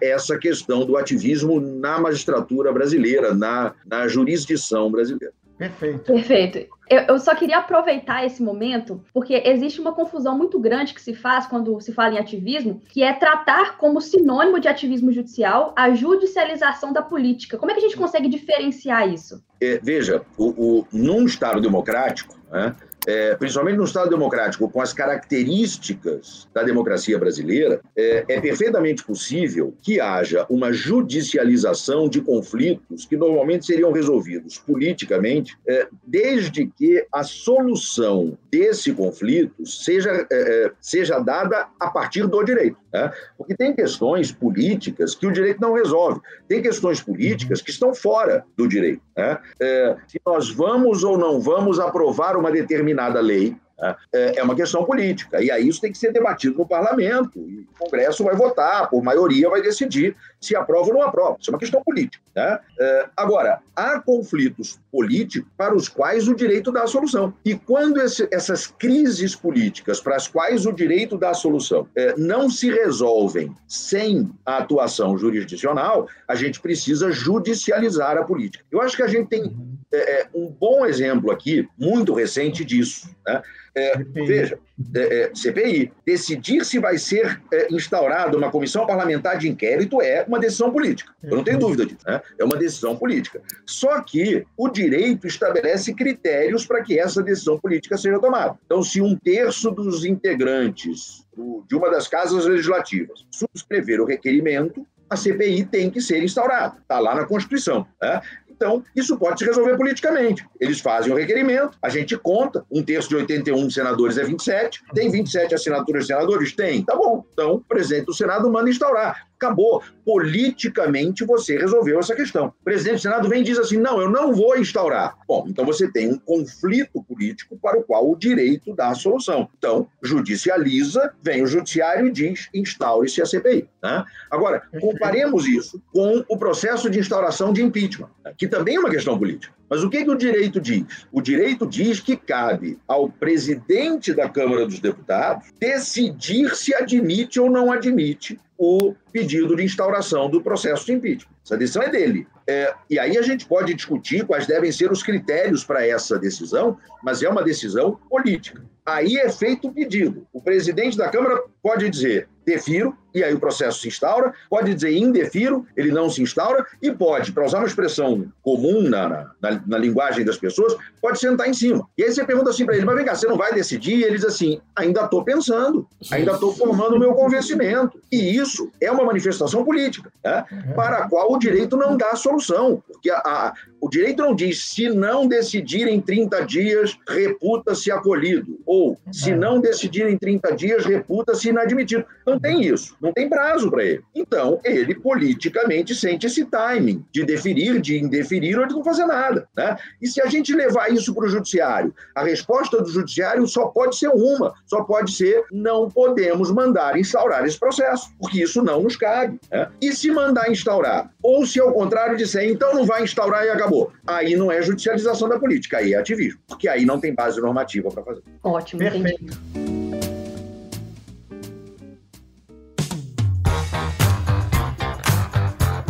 essa questão do ativismo na magistratura brasileira, na, na jurisdição brasileira. Perfeito. Perfeito. Eu, eu, só queria aproveitar esse momento, porque existe uma confusão muito grande que se faz quando se fala em ativismo, que é tratar como sinônimo de ativismo judicial a judicialização da política. Como é que a gente consegue diferenciar isso? É, veja, o, o, num Estado democrático, né, é, principalmente no Estado democrático, com as características da democracia brasileira, é, é, perfeitamente possível que haja uma judicialização de conflitos que normalmente seriam resolvidos politicamente, é, desde que a solução desse conflito seja, é, é, seja dada a partir do direito. Né? Porque tem questões políticas que o direito não resolve, tem questões políticas que estão fora do direito. Né? É, se nós vamos ou não vamos aprovar uma determinada lei, né? é, é uma questão política. E aí isso tem que ser debatido no parlamento. O Congresso vai votar, por maioria vai decidir se aprova ou não aprova. Isso é uma questão política. Né? É, agora, há conflitos políticos para os quais o direito dá a solução. E quando esse, essas crises políticas para as quais o direito dá a solução é, não se resolvem sem a atuação jurisdicional, a gente precisa judicializar a política. Eu acho que a gente tem é, é um bom exemplo aqui, muito recente disso. Né? É, veja, é, é, CPI, decidir se vai ser é, instaurada uma comissão parlamentar de inquérito é uma decisão política. Eu não tenho dúvida disso. Né? É uma decisão política. Só que o direito estabelece critérios para que essa decisão política seja tomada. Então, se um terço dos integrantes de uma das casas legislativas subscrever o requerimento, a CPI tem que ser instaurada. Está lá na Constituição. Né? Então, isso pode se resolver politicamente. Eles fazem o requerimento, a gente conta, um terço de 81 senadores é 27, tem 27 assinaturas de senadores? Tem. Tá bom. Então, o presidente do Senado manda instaurar. Acabou. Politicamente você resolveu essa questão. O presidente do Senado vem e diz assim: não, eu não vou instaurar. Bom, então você tem um conflito político para o qual o direito dá a solução. Então, judicializa, vem o judiciário e diz: instaure-se a CPI. Né? Agora, comparemos isso com o processo de instauração de impeachment, que também é uma questão política. Mas o que, que o direito diz? O direito diz que cabe ao presidente da Câmara dos Deputados decidir se admite ou não admite o pedido de instauração do processo de impeachment. Essa decisão é dele. É, e aí a gente pode discutir quais devem ser os critérios para essa decisão, mas é uma decisão política. Aí é feito o pedido. O presidente da Câmara pode dizer: defiro, e aí o processo se instaura, pode dizer indefiro, ele não se instaura, e pode, para usar uma expressão comum na, na, na, linguagem das pessoas, pode sentar em cima. E aí você pergunta assim para ele, mas vem cá, você não vai decidir? E ele diz assim, ainda estou pensando, ainda estou formando o meu convencimento. E isso é uma manifestação política, né, para a qual o direito não dá solução, porque a, a, o direito não diz, se não decidir em 30 dias, reputa-se acolhido, ou se não decidir em 30 dias, reputa-se inadmitido. Não tem isso não tem prazo para ele. Então, ele politicamente sente esse timing de deferir, de indeferir ou de não fazer nada. Né? E se a gente levar isso para o judiciário, a resposta do judiciário só pode ser uma, só pode ser não podemos mandar instaurar esse processo, porque isso não nos cabe. Né? E se mandar instaurar, ou se ao contrário disser, então não vai instaurar e acabou, aí não é judicialização da política, aí é ativismo, porque aí não tem base normativa para fazer. Ótimo, Perfeito. entendi.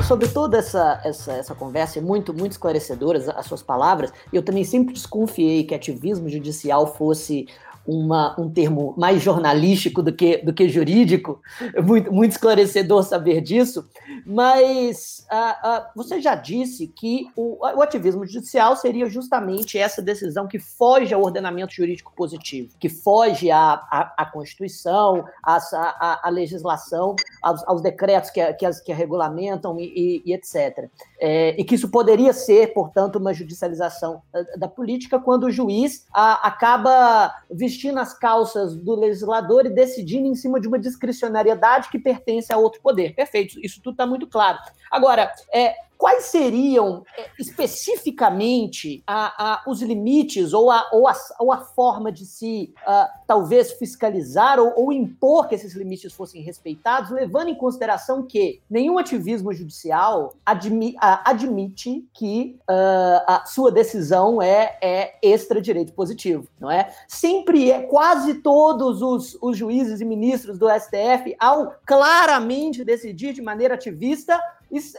Sobre toda essa, essa, essa conversa, muito, muito esclarecedoras as suas palavras, eu também sempre desconfiei que ativismo judicial fosse uma, um termo mais jornalístico do que, do que jurídico, muito, muito esclarecedor saber disso, mas ah, ah, você já disse que o, o, ativismo judicial seria justamente essa decisão que foge ao ordenamento jurídico positivo, que foge à, à, à Constituição, à, à, à legislação, aos, aos, decretos que, que, as, que a regulamentam e, e, e etc. É, e que isso poderia ser, portanto, uma judicialização da, da política quando o juiz a, acaba vestindo as calças do legislador e decidindo em cima de uma discricionariedade que pertence a outro poder. Perfeito, isso tudo está muito claro. Agora, é, Quais seriam é, especificamente a, a, os limites ou a, ou, ou a, forma de se uh, talvez fiscalizar ou, ou, impor que esses limites fossem respeitados, levando em consideração que nenhum ativismo judicial admi, uh, admite que uh, a sua decisão é, é extra-direito positivo, não é? Sempre é, quase todos os, os juízes e ministros do STF, ao claramente decidir de maneira ativista,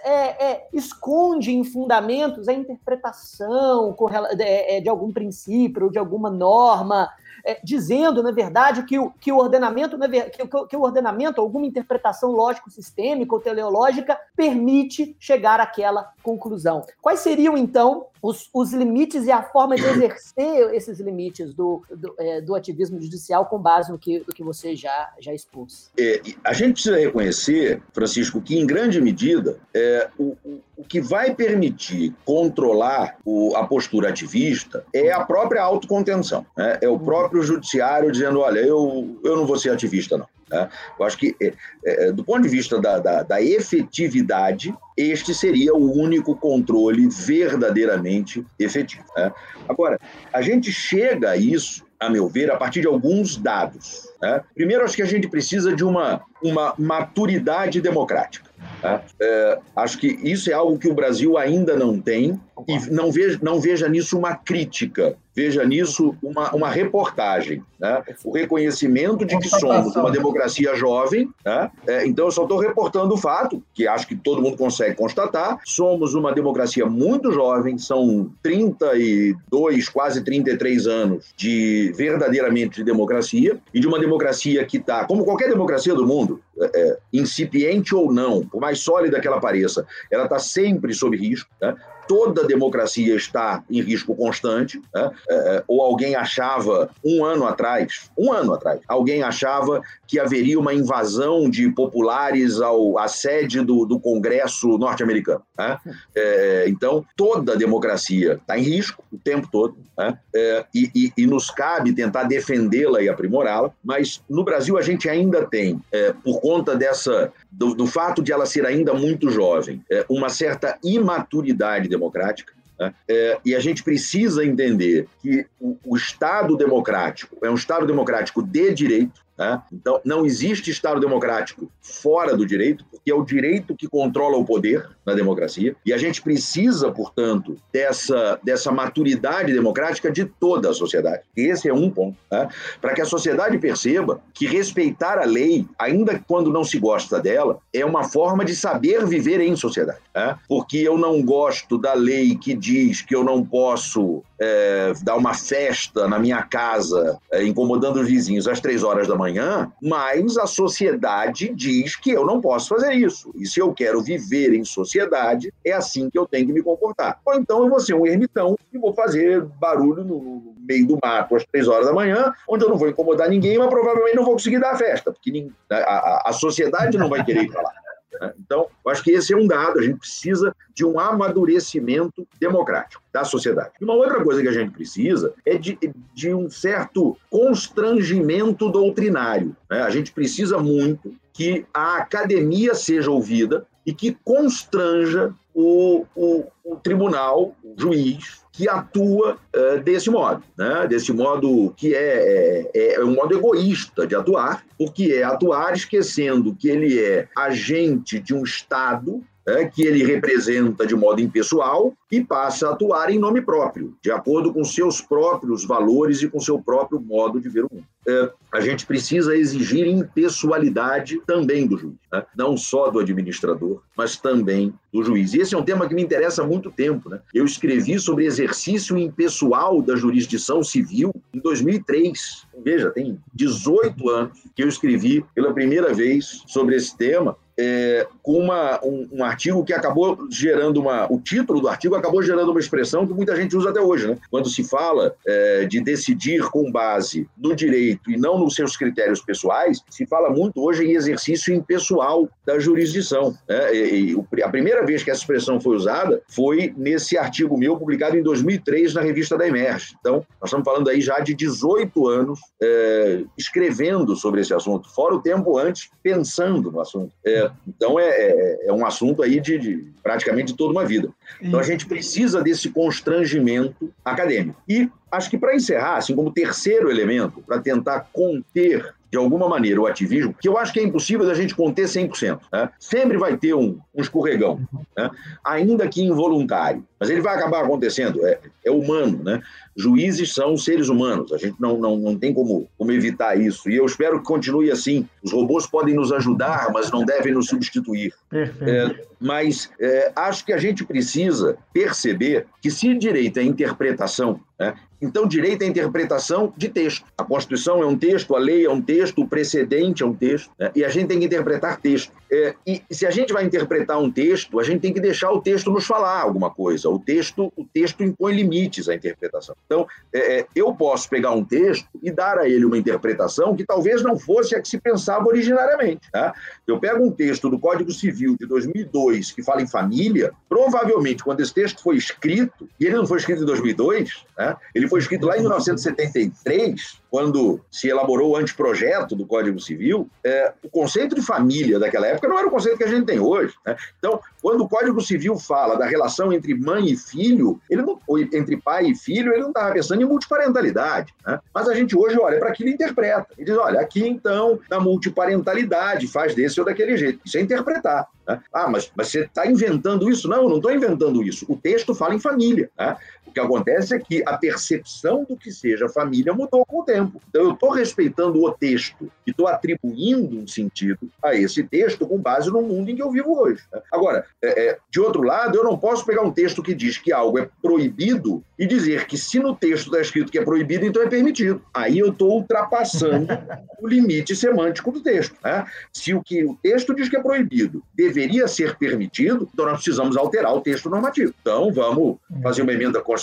é, é, esconde em fundamentos a interpretação é, de algum princípio ou de alguma norma é, dizendo, na verdade, que o, que o ordenamento, que, que o ordenamento, alguma interpretação lógico-sistêmica ou teleológica, permite chegar àquela conclusão. Quais seriam, então, os, os limites e a forma de exercer esses limites do, do, é, do ativismo judicial com base no que, que você já, já expôs? É, a gente precisa reconhecer, Francisco, que em grande medida é, o, o que vai permitir controlar o, a postura ativista é a própria autocontenção. Né? É o próprio judiciário dizendo: olha, eu, eu não vou ser ativista, não. Né? Eu acho que, é, é, do ponto de vista da, da, da, efetividade, este seria o único controle verdadeiramente efetivo. Né? Agora, a gente chega a isso, a meu ver, a partir de alguns dados. Né? Primeiro, acho que a gente precisa de uma, uma maturidade democrática. Né? É, acho que isso é algo que o Brasil ainda não tem e não veja, não veja nisso uma crítica, veja nisso uma, uma reportagem. Né? O reconhecimento de que somos uma democracia jovem. Né? É, então, eu só estou reportando o fato, que acho que todo mundo consegue constatar: somos uma democracia muito jovem, são 32, quase 33 anos de verdadeiramente de democracia, e de uma democracia que está, como qualquer democracia do mundo, é, é, incipiente ou não, por mais sólida que ela pareça, ela está sempre sob risco. Né? Toda democracia está em risco constante, né? é, ou alguém achava um ano atrás, um ano atrás, alguém achava que haveria uma invasão de populares ao, à sede do, do Congresso norte-americano. Né? É, então, toda democracia está em risco o tempo todo, né? é, e, e, nos cabe tentar defendê-la e aprimorá-la, mas no Brasil a gente ainda tem, é, por conta dessa do, do, fato de ela ser ainda muito jovem, é, uma certa imaturidade democrática. Né? É, e a gente precisa entender que o, o, Estado democrático é um Estado democrático de direito, Né? Então, não existe Estado democrático fora do direito, porque é o direito que controla o poder na democracia, e a gente precisa, portanto, dessa, dessa maturidade democrática de toda a sociedade. Esse é um ponto, né? para que a sociedade perceba que respeitar a lei, ainda quando não se gosta dela, é uma forma de saber viver em sociedade. Né? Porque eu não gosto da lei que diz que eu não posso é, dar uma festa na minha casa, é, incomodando os vizinhos às três horas da manhã, mas a sociedade diz que eu não posso fazer isso. E se eu quero viver em sociedade, é assim que eu tenho que me comportar. Ou então eu vou ser um ermitão e vou fazer barulho no meio do mato às três horas da manhã, onde eu não vou incomodar ninguém, mas provavelmente não vou conseguir dar a festa, porque a, a, a sociedade não vai querer ir para lá. Né? Então, eu acho que esse é um dado. A gente precisa de um amadurecimento democrático da sociedade. Uma outra coisa que a gente precisa é de, de um certo constrangimento doutrinário. Né? A gente precisa muito que a academia seja ouvida e que constranja o, o, o tribunal, o juiz, que atua uh, desse modo, né? desse modo que é, é, é, um modo egoísta de atuar, porque é atuar esquecendo que ele é agente de um Estado é, que ele representa de modo impessoal e passa a atuar em nome próprio, de acordo com seus próprios valores e com seu próprio modo de ver o mundo. É, a gente precisa exigir impessoalidade também do juiz, né? não só do administrador, mas também do juiz. E esse é um tema que me interessa há muito tempo. Né? Eu escrevi sobre exercício impessoal da jurisdição civil em 2003. Veja, tem 18 anos que eu escrevi pela primeira vez sobre esse tema é, com uma, um, um, artigo que acabou gerando uma. O título do artigo acabou gerando uma expressão que muita gente usa até hoje, né? Quando se fala é, de decidir com base no direito e não nos seus critérios pessoais, se fala muito hoje em exercício impessoal da jurisdição. Né? E, e, a primeira vez que essa expressão foi usada foi nesse artigo meu, publicado em 2003 na revista da Emerge. Então, nós estamos falando aí já de 18 anos é, escrevendo sobre esse assunto, fora o tempo antes pensando no assunto. É, então, é, é, é, um assunto aí de, de, praticamente toda uma vida. Então, a gente precisa desse constrangimento acadêmico. E acho que para encerrar, assim como terceiro elemento, para tentar conter de alguma maneira, o ativismo, que eu acho que é impossível da gente conter 100%. Né? Sempre vai ter um, um escorregão, né? ainda que involuntário. Mas ele vai acabar acontecendo, é, é humano, né? Juízes são seres humanos, a gente não, não, não tem como, como evitar isso. E eu espero que continue assim. Os robôs podem nos ajudar, mas não devem nos substituir. É, mas é, acho que a gente precisa perceber que se direito é interpretação, né, então, direito à interpretação de texto. A Constituição é um texto, a lei é um texto, o precedente é um texto, né? e a gente tem que interpretar texto. É, e se a gente vai interpretar um texto, a gente tem que deixar o texto nos falar alguma coisa. O texto, o texto impõe limites à interpretação. Então, é, é, eu posso pegar um texto e dar a ele uma interpretação que talvez não fosse a que se pensava originariamente. Tá? Eu pego um texto do Código Civil de 2002 que fala em família, provavelmente quando esse texto foi escrito, e ele não foi escrito em 2002, né? ele foi escrito lá em 1973, quando se elaborou o anteprojeto do Código Civil, é, o conceito de família daquela época não era o conceito que a gente tem hoje. Né? Então, quando o Código Civil fala da relação entre mãe e filho, ele não, entre pai e filho, ele não estava pensando em multiparentalidade. Né? Mas a gente hoje olha para aquilo e interpreta. E diz: olha, aqui então, na multiparentalidade, faz desse ou daquele jeito. Isso é interpretar. Né? Ah, mas, mas você está inventando isso? Não, eu não estou inventando isso. O texto fala em família. Né? O que acontece é que a percepção do que seja família mudou com o tempo. Então, eu estou respeitando o texto e estou atribuindo um sentido a esse texto com base no mundo em que eu vivo hoje. Né? Agora, é, é, de outro lado, eu não posso pegar um texto que diz que algo é proibido e dizer que se no texto está escrito que é proibido, então é permitido. Aí eu estou ultrapassando o limite semântico do texto. Né? Se o que o texto diz que é proibido deveria ser permitido, então nós precisamos alterar o texto normativo. Então vamos fazer uma emenda constitucional,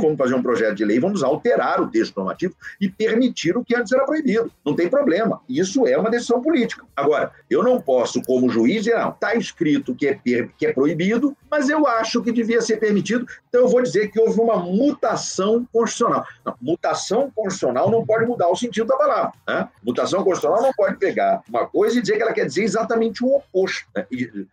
vamos fazer um projeto de lei, vamos alterar o texto normativo e permitir o que antes era proibido. Não tem problema. Isso é uma decisão política. Agora, eu não posso, como juiz, dizer, não, está escrito que é, que é proibido, mas eu acho que devia ser permitido, então eu vou dizer que houve uma mutação constitucional. Não, mutação constitucional não pode mudar o sentido da palavra. Né? Mutação constitucional não pode pegar uma coisa e dizer que ela quer dizer exatamente o oposto. Né?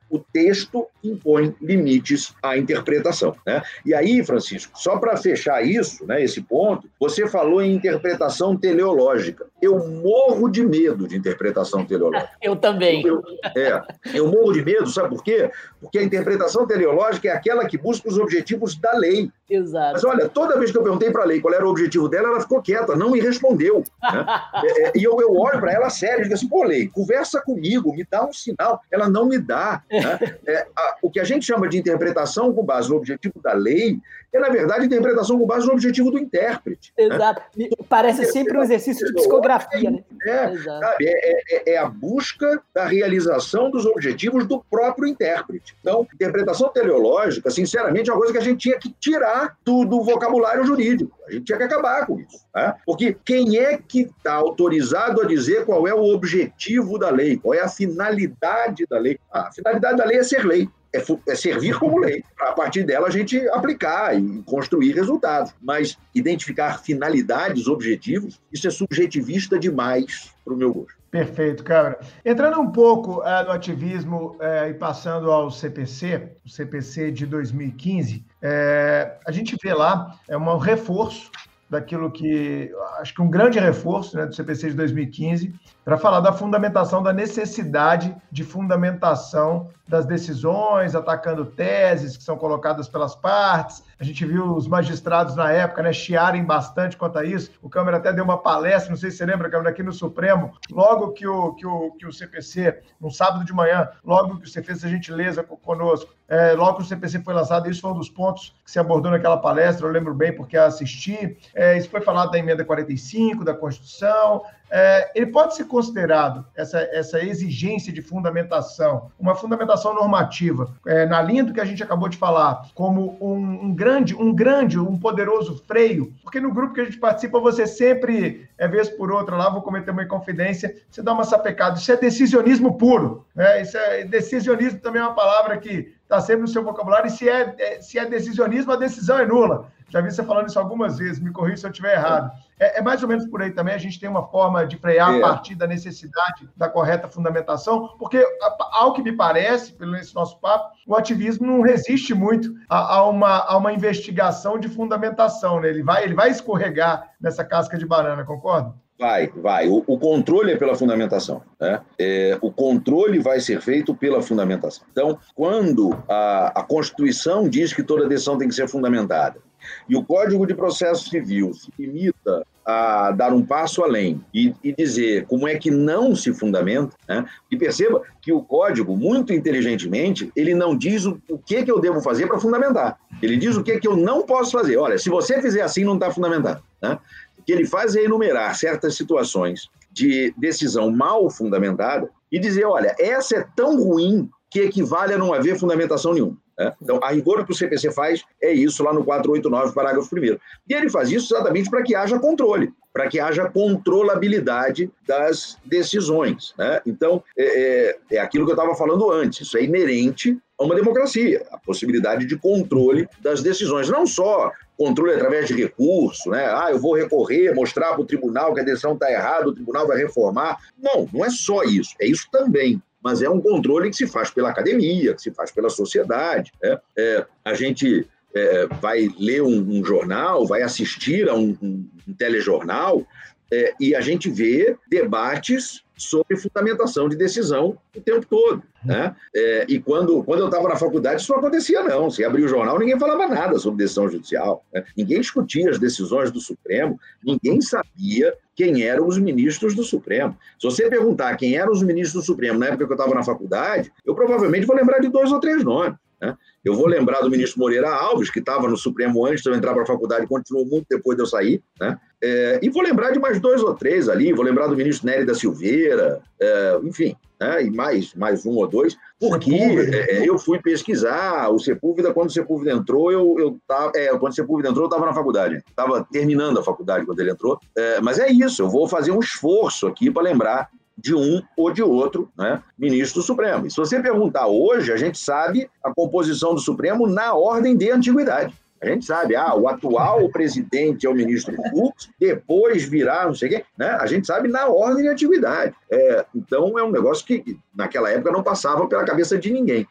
o texto impõe limites à interpretação. Né? E aí, Francisco, só para fechar isso, né, esse ponto, você falou em interpretação teleológica. eu morro de medo de interpretação teleológica. Eu também. Eu, é, eu morro de medo, sabe por quê? Porque a interpretação teleológica é aquela que busca os objetivos da lei. Exato. Mas olha, toda vez que eu perguntei para a lei qual era o objetivo dela, ela ficou quieta, não me respondeu. Né? É, é, e eu, eu olho para ela sério, digo assim, pô, lei, conversa comigo, me dá um sinal. Ela não me dá. Né? É, a, o que a gente chama de interpretação com base no objetivo da lei é, na verdade, interpretação com base no objetivo do intérprete. Né? Exato. Né? Parece sempre um exercício de psicografia, né? É, sabe, é, é, é, a busca da realização dos objetivos do próprio intérprete. Então, interpretação teleológica, sinceramente, é uma coisa que a gente tinha que tirar do, do vocabulário jurídico. A gente tinha que acabar com isso. Né? Porque quem é que está autorizado a dizer qual é o objetivo da lei, qual é a finalidade da lei? Ah, a finalidade da lei é ser lei é, é servir como lei, a partir dela a gente aplicar e construir resultados. Mas identificar finalidades, objetivos, isso é subjetivista demais para o meu gosto. Perfeito, cara. Entrando um pouco é, no ativismo é, e passando ao CPC, o CPC de 2015, é, a gente vê lá é um reforço daquilo que acho que um grande reforço né, do CPC de 2015 para falar da fundamentação da necessidade de fundamentação das decisões, atacando teses que são colocadas pelas partes. A gente viu os magistrados na época né, chiarem bastante quanto a isso. O Câmara até deu uma palestra, não sei se você lembra, Câmara, aqui no Supremo, logo que o, que o, que o CPC, no sábado de manhã, logo que você fez essa gentileza conosco, é, logo que o CPC foi lançado, isso foi um dos pontos que se abordou naquela palestra, eu lembro bem porque assisti. É, isso foi falado da emenda 45 da Constituição, é, ele pode ser considerado, essa, essa exigência de fundamentação, uma fundamentação normativa, é, na linha do que a gente acabou de falar, como um, um, grande, um grande, um poderoso freio, porque no grupo que a gente participa, você sempre, é vez por outra, lá vou cometer uma inconfidência, você dá uma sapecada. Isso é decisionismo puro. Né? Isso é, decisionismo também é uma palavra que está sempre no seu vocabulário, e se é, é, se é decisionismo, a decisão é nula. Já vi você falando isso algumas vezes, me corrija se eu estiver errado. É, é, mais ou menos por aí também, a gente tem uma forma de frear é. a partir da necessidade da correta fundamentação, porque, ao que me parece, pelo esse nosso papo, o ativismo não resiste muito a, a, uma, a uma investigação de fundamentação, né? ele, vai, ele vai escorregar nessa casca de banana, concorda? Vai, vai. O, o, controle é pela fundamentação. Né? É, o controle vai ser feito pela fundamentação. Então, quando a, a Constituição diz que toda decisão tem que ser fundamentada, e o Código de Processo Civil se limita a dar um passo além e, e dizer como é que não se fundamenta, né? e perceba que o código, muito inteligentemente, ele não diz o, o que, que eu devo fazer para fundamentar. Ele diz o que, que eu não posso fazer. Olha, se você fizer assim, não está fundamentado. Né? O que ele faz é enumerar certas situações de decisão mal fundamentada e dizer, olha, essa é tão ruim que equivale a não haver fundamentação nenhuma. Né? Então, a rigor, que o CPC faz é isso lá no 489, parágrafo 1. E ele faz isso exatamente para que haja controle, para que haja controlabilidade das decisões. Né? Então, é, é, é aquilo que eu estava falando antes, isso é inerente a uma democracia, a possibilidade de controle das decisões, não só controle através de recurso, né? Ah, eu vou recorrer, mostrar para o tribunal que a decisão está errada, o tribunal vai reformar. Não, não é só isso, é isso também mas é um controle que se faz pela academia, que se faz pela sociedade. Né? É, a gente é, vai ler um, um, jornal, vai assistir a um, um, um telejornal, é, e a gente vê debates sobre fundamentação de decisão o tempo todo. Né? É, e quando, quando eu estava na faculdade, isso não acontecia, não. Se abria o jornal, ninguém falava nada sobre decisão judicial. Né? Ninguém discutia as decisões do Supremo, ninguém sabia quem eram os ministros do Supremo. Se você perguntar quem eram os ministros do Supremo na época que eu estava na faculdade, eu provavelmente vou lembrar de dois ou três nomes. Né? Eu vou lembrar do ministro Moreira Alves, que estava no Supremo antes de eu entrar para a faculdade continuou muito depois de eu sair. Né? É, e vou lembrar de mais dois ou três ali, vou lembrar do ministro Nery da Silveira, é, enfim, né? e mais, mais um ou dois, porque é, eu fui pesquisar o Sepúlveda, quando o Sepúlveda entrou, eu, eu tava, é, quando o Sepúlveda entrou, eu estava na faculdade, estava terminando a faculdade quando ele entrou, é, mas é isso, eu vou fazer um esforço aqui para lembrar de um ou de outro né, ministro do Supremo. E se você perguntar hoje, a gente sabe a composição do Supremo na ordem de antiguidade. A gente sabe, ah, o atual presidente é o ministro Fux, depois virá, não sei o quê, né? A gente sabe na ordem de antiguidade. É, então, é um negócio que naquela época não passava pela cabeça de ninguém.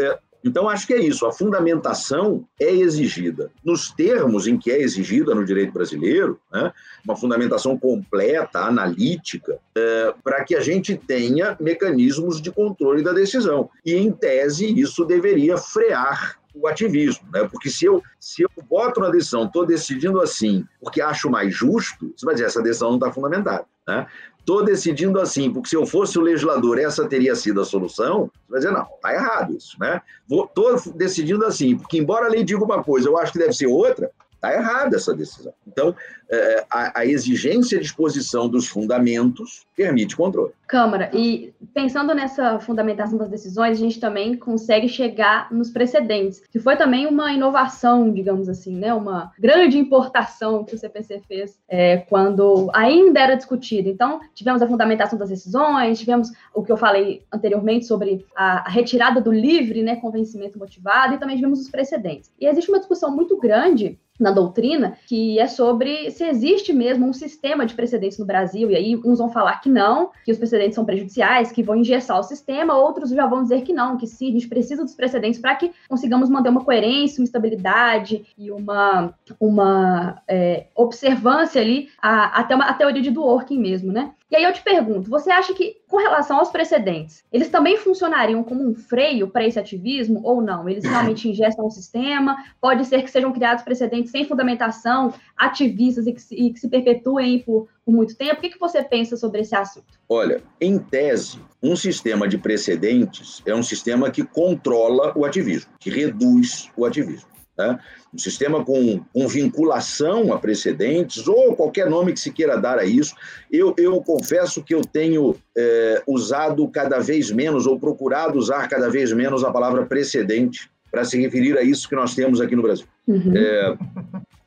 É, Então, acho que é isso. A fundamentação é exigida. Nos termos em que é exigida no direito brasileiro, né, uma fundamentação completa, analítica, é, para que a gente tenha mecanismos de controle da decisão. E, em tese, isso deveria frear o ativismo, né? Porque se eu, se eu voto na decisão, estou decidindo assim porque acho mais justo, você vai dizer, essa decisão não está fundamentada, né? Estou decidindo assim, porque se eu fosse o legislador, essa teria sido a solução. Você vai dizer, não, está errado isso, né? Estou decidindo assim, porque embora a lei diga uma coisa, eu acho que deve ser outra, está errada essa decisão. Então, é, a, a, exigência de exposição dos fundamentos permite controle. Câmara, e pensando nessa fundamentação das decisões, a gente também consegue chegar nos precedentes, que foi também uma inovação, digamos assim, né? uma grande importação que o CPC fez é, quando ainda era discutido. Então, tivemos a fundamentação das decisões, tivemos o que eu falei anteriormente sobre a, a retirada do livre né, convencimento motivado, e também tivemos os precedentes. E existe uma discussão muito grande na doutrina, que é sobre se existe mesmo um sistema de precedentes no Brasil, e aí uns vão falar que não, que os precedentes são prejudiciais, que vão engessar o sistema, outros já vão dizer que não, que sim, a gente precisa dos precedentes para que consigamos manter uma coerência, uma estabilidade e uma, uma é, observância ali, a, até uma, a teoria de Dworkin mesmo, né? E aí eu te pergunto, você acha que, com relação aos precedentes, eles também funcionariam como um freio para esse ativismo ou não? Eles realmente ingestam o sistema? Pode ser que sejam criados precedentes sem fundamentação, ativistas e que se, e que se perpetuem por, por muito tempo? O que, que você pensa sobre esse assunto? Olha, em tese, um sistema de precedentes é um sistema que controla o ativismo, que reduz o ativismo. Né? Um sistema com, com, vinculação a precedentes, ou qualquer nome que se queira dar a isso. Eu, eu confesso que eu tenho é, usado cada vez menos, ou procurado usar cada vez menos a palavra precedente para se referir a isso que nós temos aqui no Brasil. Uhum. É,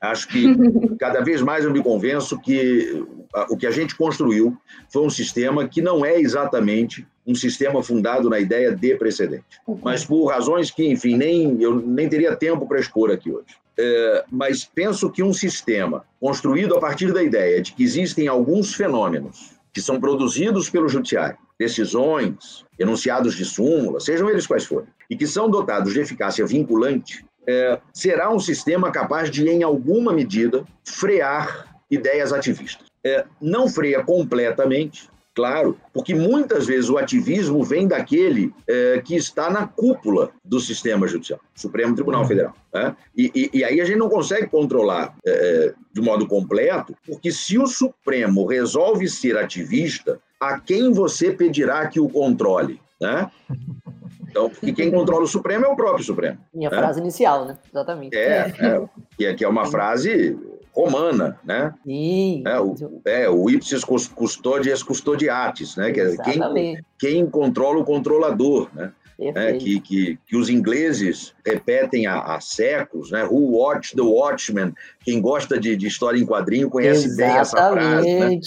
acho que cada vez mais eu me convenço que o que a gente construiu foi um sistema que não é exatamente um sistema fundado na ideia de precedente, uhum. mas por razões que, enfim, nem eu nem teria tempo para expor aqui hoje. É, mas penso que um sistema construído a partir da ideia de que existem alguns fenômenos que são produzidos pelo judiciário, decisões, enunciados de súmula, sejam eles quais forem, e que são dotados de eficácia vinculante, é, será um sistema capaz de, em alguma medida, frear ideias ativistas. É, não freia completamente, Claro, porque muitas vezes o ativismo vem daquele é, que está na cúpula do sistema judicial, Supremo Tribunal uhum. Federal. Né? E, e, e, aí a gente não consegue controlar é, de modo completo, porque se o Supremo resolve ser ativista, a quem você pedirá que o controle? Né? Então, porque quem controla o Supremo é o próprio Supremo. Minha né? frase inicial, né? Exatamente. É, é, que é, que é uma frase romana, né? Sim. É, o, é, o ipsis custodies custodiatis, né? Que é quem, quem controla o controlador, né? É, que, que, que os ingleses repetem há, há, séculos, né? Who watch the watchman? Quem gosta de, de história em quadrinho conhece exatamente. bem essa frase. Né?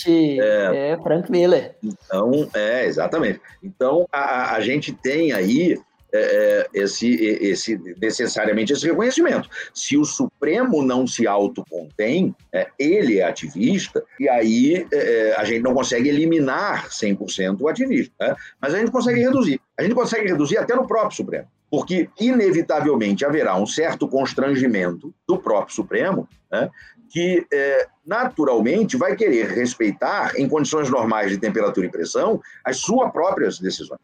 É, é Frank Miller. Então, é, exatamente. Então, a, a gente tem aí é, é, esse, esse, necessariamente esse reconhecimento. Se o Supremo não se autocontém, é, ele é ativista, e aí é, é a gente não consegue eliminar 100% o ativismo, né? mas a gente consegue reduzir. A gente consegue reduzir até no próprio Supremo, porque inevitavelmente haverá um certo constrangimento do próprio Supremo, né? que é, naturalmente vai querer respeitar, em condições normais de temperatura e pressão, as suas próprias decisões.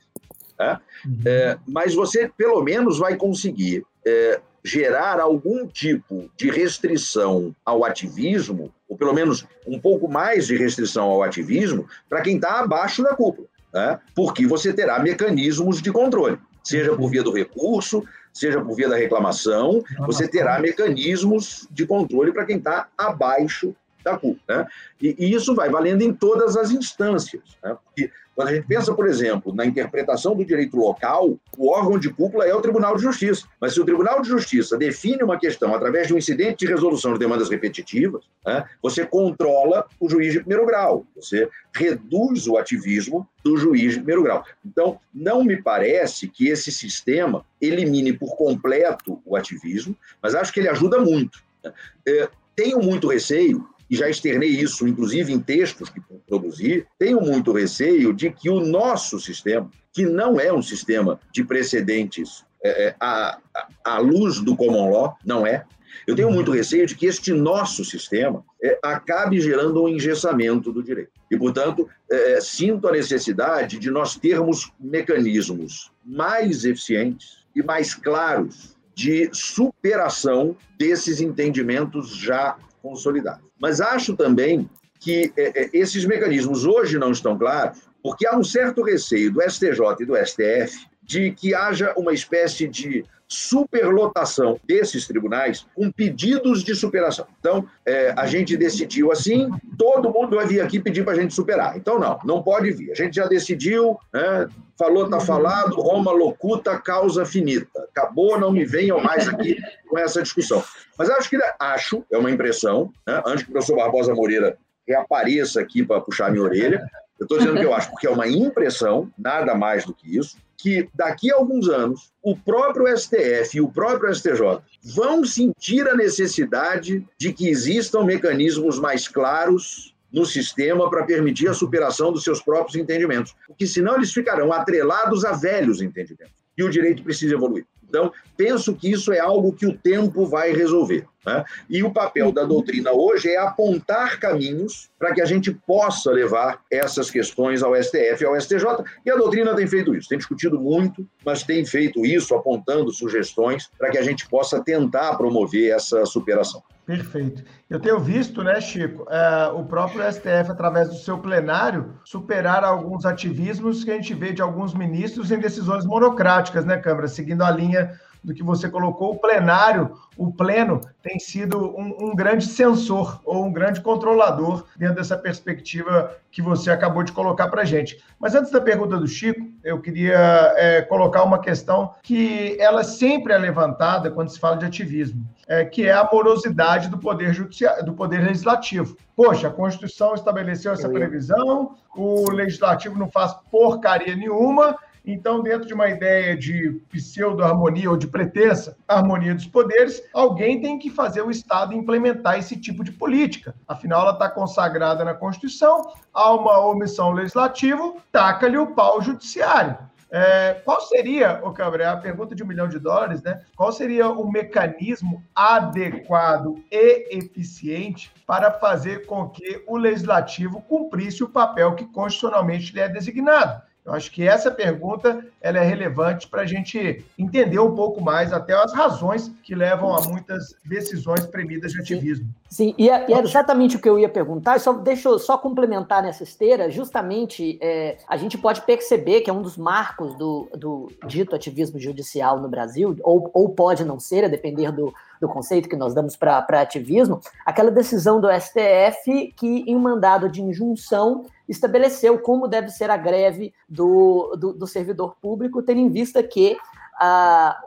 Né? Uhum. É, mas você, pelo menos, vai conseguir é, gerar algum tipo de restrição ao ativismo, ou pelo menos um pouco mais de restrição ao ativismo, para quem está abaixo da cúpula, né? porque você terá mecanismos de controle, seja por via do recurso, seja por via da reclamação, você terá mecanismos de controle para quem está abaixo da cúpula. Né? E, e, isso vai valendo em todas as instâncias. Né? Porque quando a gente pensa, por exemplo, na interpretação do direito local, o órgão de cúpula é o Tribunal de Justiça. Mas se o Tribunal de Justiça define uma questão através de um incidente de resolução de demandas repetitivas, né, você controla o juiz de primeiro grau, você reduz o ativismo do juiz de primeiro grau. Então, não me parece que esse sistema elimine por completo o ativismo, mas acho que ele ajuda muito. Né. É, tenho muito receio e já externei isso, inclusive em textos que produzi, tenho muito receio de que o nosso sistema, que não é um sistema de precedentes é, é à, luz do common law, não é. Eu tenho muito receio de que este nosso sistema é, acabe gerando um engessamento do direito. E, portanto, é, sinto a necessidade de nós termos mecanismos mais eficientes e mais claros de superação desses entendimentos já consolidados. Mas acho também que é, é esses mecanismos hoje não estão claros, porque há um certo receio do STJ e do STF de que haja uma espécie de superlotação desses tribunais com pedidos de superação. Então, é, a gente decidiu assim, todo mundo vai vir aqui pedir para a gente superar. Então, não, não pode vir. A gente já decidiu, né, falou, está falado, Roma locuta, causa finita. Acabou, não me venham mais aqui com essa discussão. Mas acho que, acho, é uma impressão, né, antes que o professor Barbosa Moreira reapareça aqui para puxar minha orelha, eu estou dizendo que eu acho, porque é uma impressão, nada mais do que isso, que daqui a alguns anos o próprio STF e o próprio STJ vão sentir a necessidade de que existam mecanismos mais claros no sistema para permitir a superação dos seus próprios entendimentos, porque senão eles ficarão atrelados a velhos entendimentos. E o direito precisa evoluir. Então, penso que isso é algo que o tempo vai resolver. Né? E o papel da doutrina hoje é apontar caminhos para que a gente possa levar essas questões ao STF e ao STJ. E a doutrina tem feito isso, tem discutido muito, mas tem feito isso, apontando sugestões para que a gente possa tentar promover essa superação. Perfeito. Eu tenho visto, né, Chico, é, o próprio STF, através do seu plenário, superar alguns ativismos que a gente vê de alguns ministros em decisões monocráticas, né, Câmara? Seguindo a linha do que você colocou, o plenário, o pleno, tem sido um, um, grande censor ou um grande controlador dentro dessa perspectiva que você acabou de colocar para a gente. Mas antes da pergunta do Chico, eu queria é, colocar uma questão que ela sempre é levantada quando se fala de ativismo, é, que é a morosidade do poder judiciário, do poder legislativo. Poxa, a Constituição estabeleceu essa previsão, o legislativo não faz porcaria nenhuma então, dentro de uma ideia de pseudo-harmonia ou de pretensa harmonia dos poderes, alguém tem que fazer o Estado implementar esse tipo de política. Afinal, ela está consagrada na Constituição, há uma omissão legislativa, taca-lhe o pau judiciário. É, qual seria, o Câmara, a pergunta de um milhão de dólares, né? Qual seria o mecanismo adequado e eficiente para fazer com que o legislativo cumprisse o papel que constitucionalmente lhe é designado? Eu acho que essa pergunta ela é relevante para a gente entender um pouco mais até as razões que levam a muitas decisões premidas de ativismo. Sim, sim. E, é, e é exatamente o que eu ia perguntar. Só deixa eu só complementar nessa esteira. Justamente, é, a gente pode perceber que é um dos marcos do, do dito ativismo judicial no Brasil, ou, ou pode não ser, a depender do, do conceito que nós damos para ativismo, aquela decisão do STF que, em mandado de injunção, estabeleceu como deve ser a greve do, do, do servidor público, tendo em vista que a,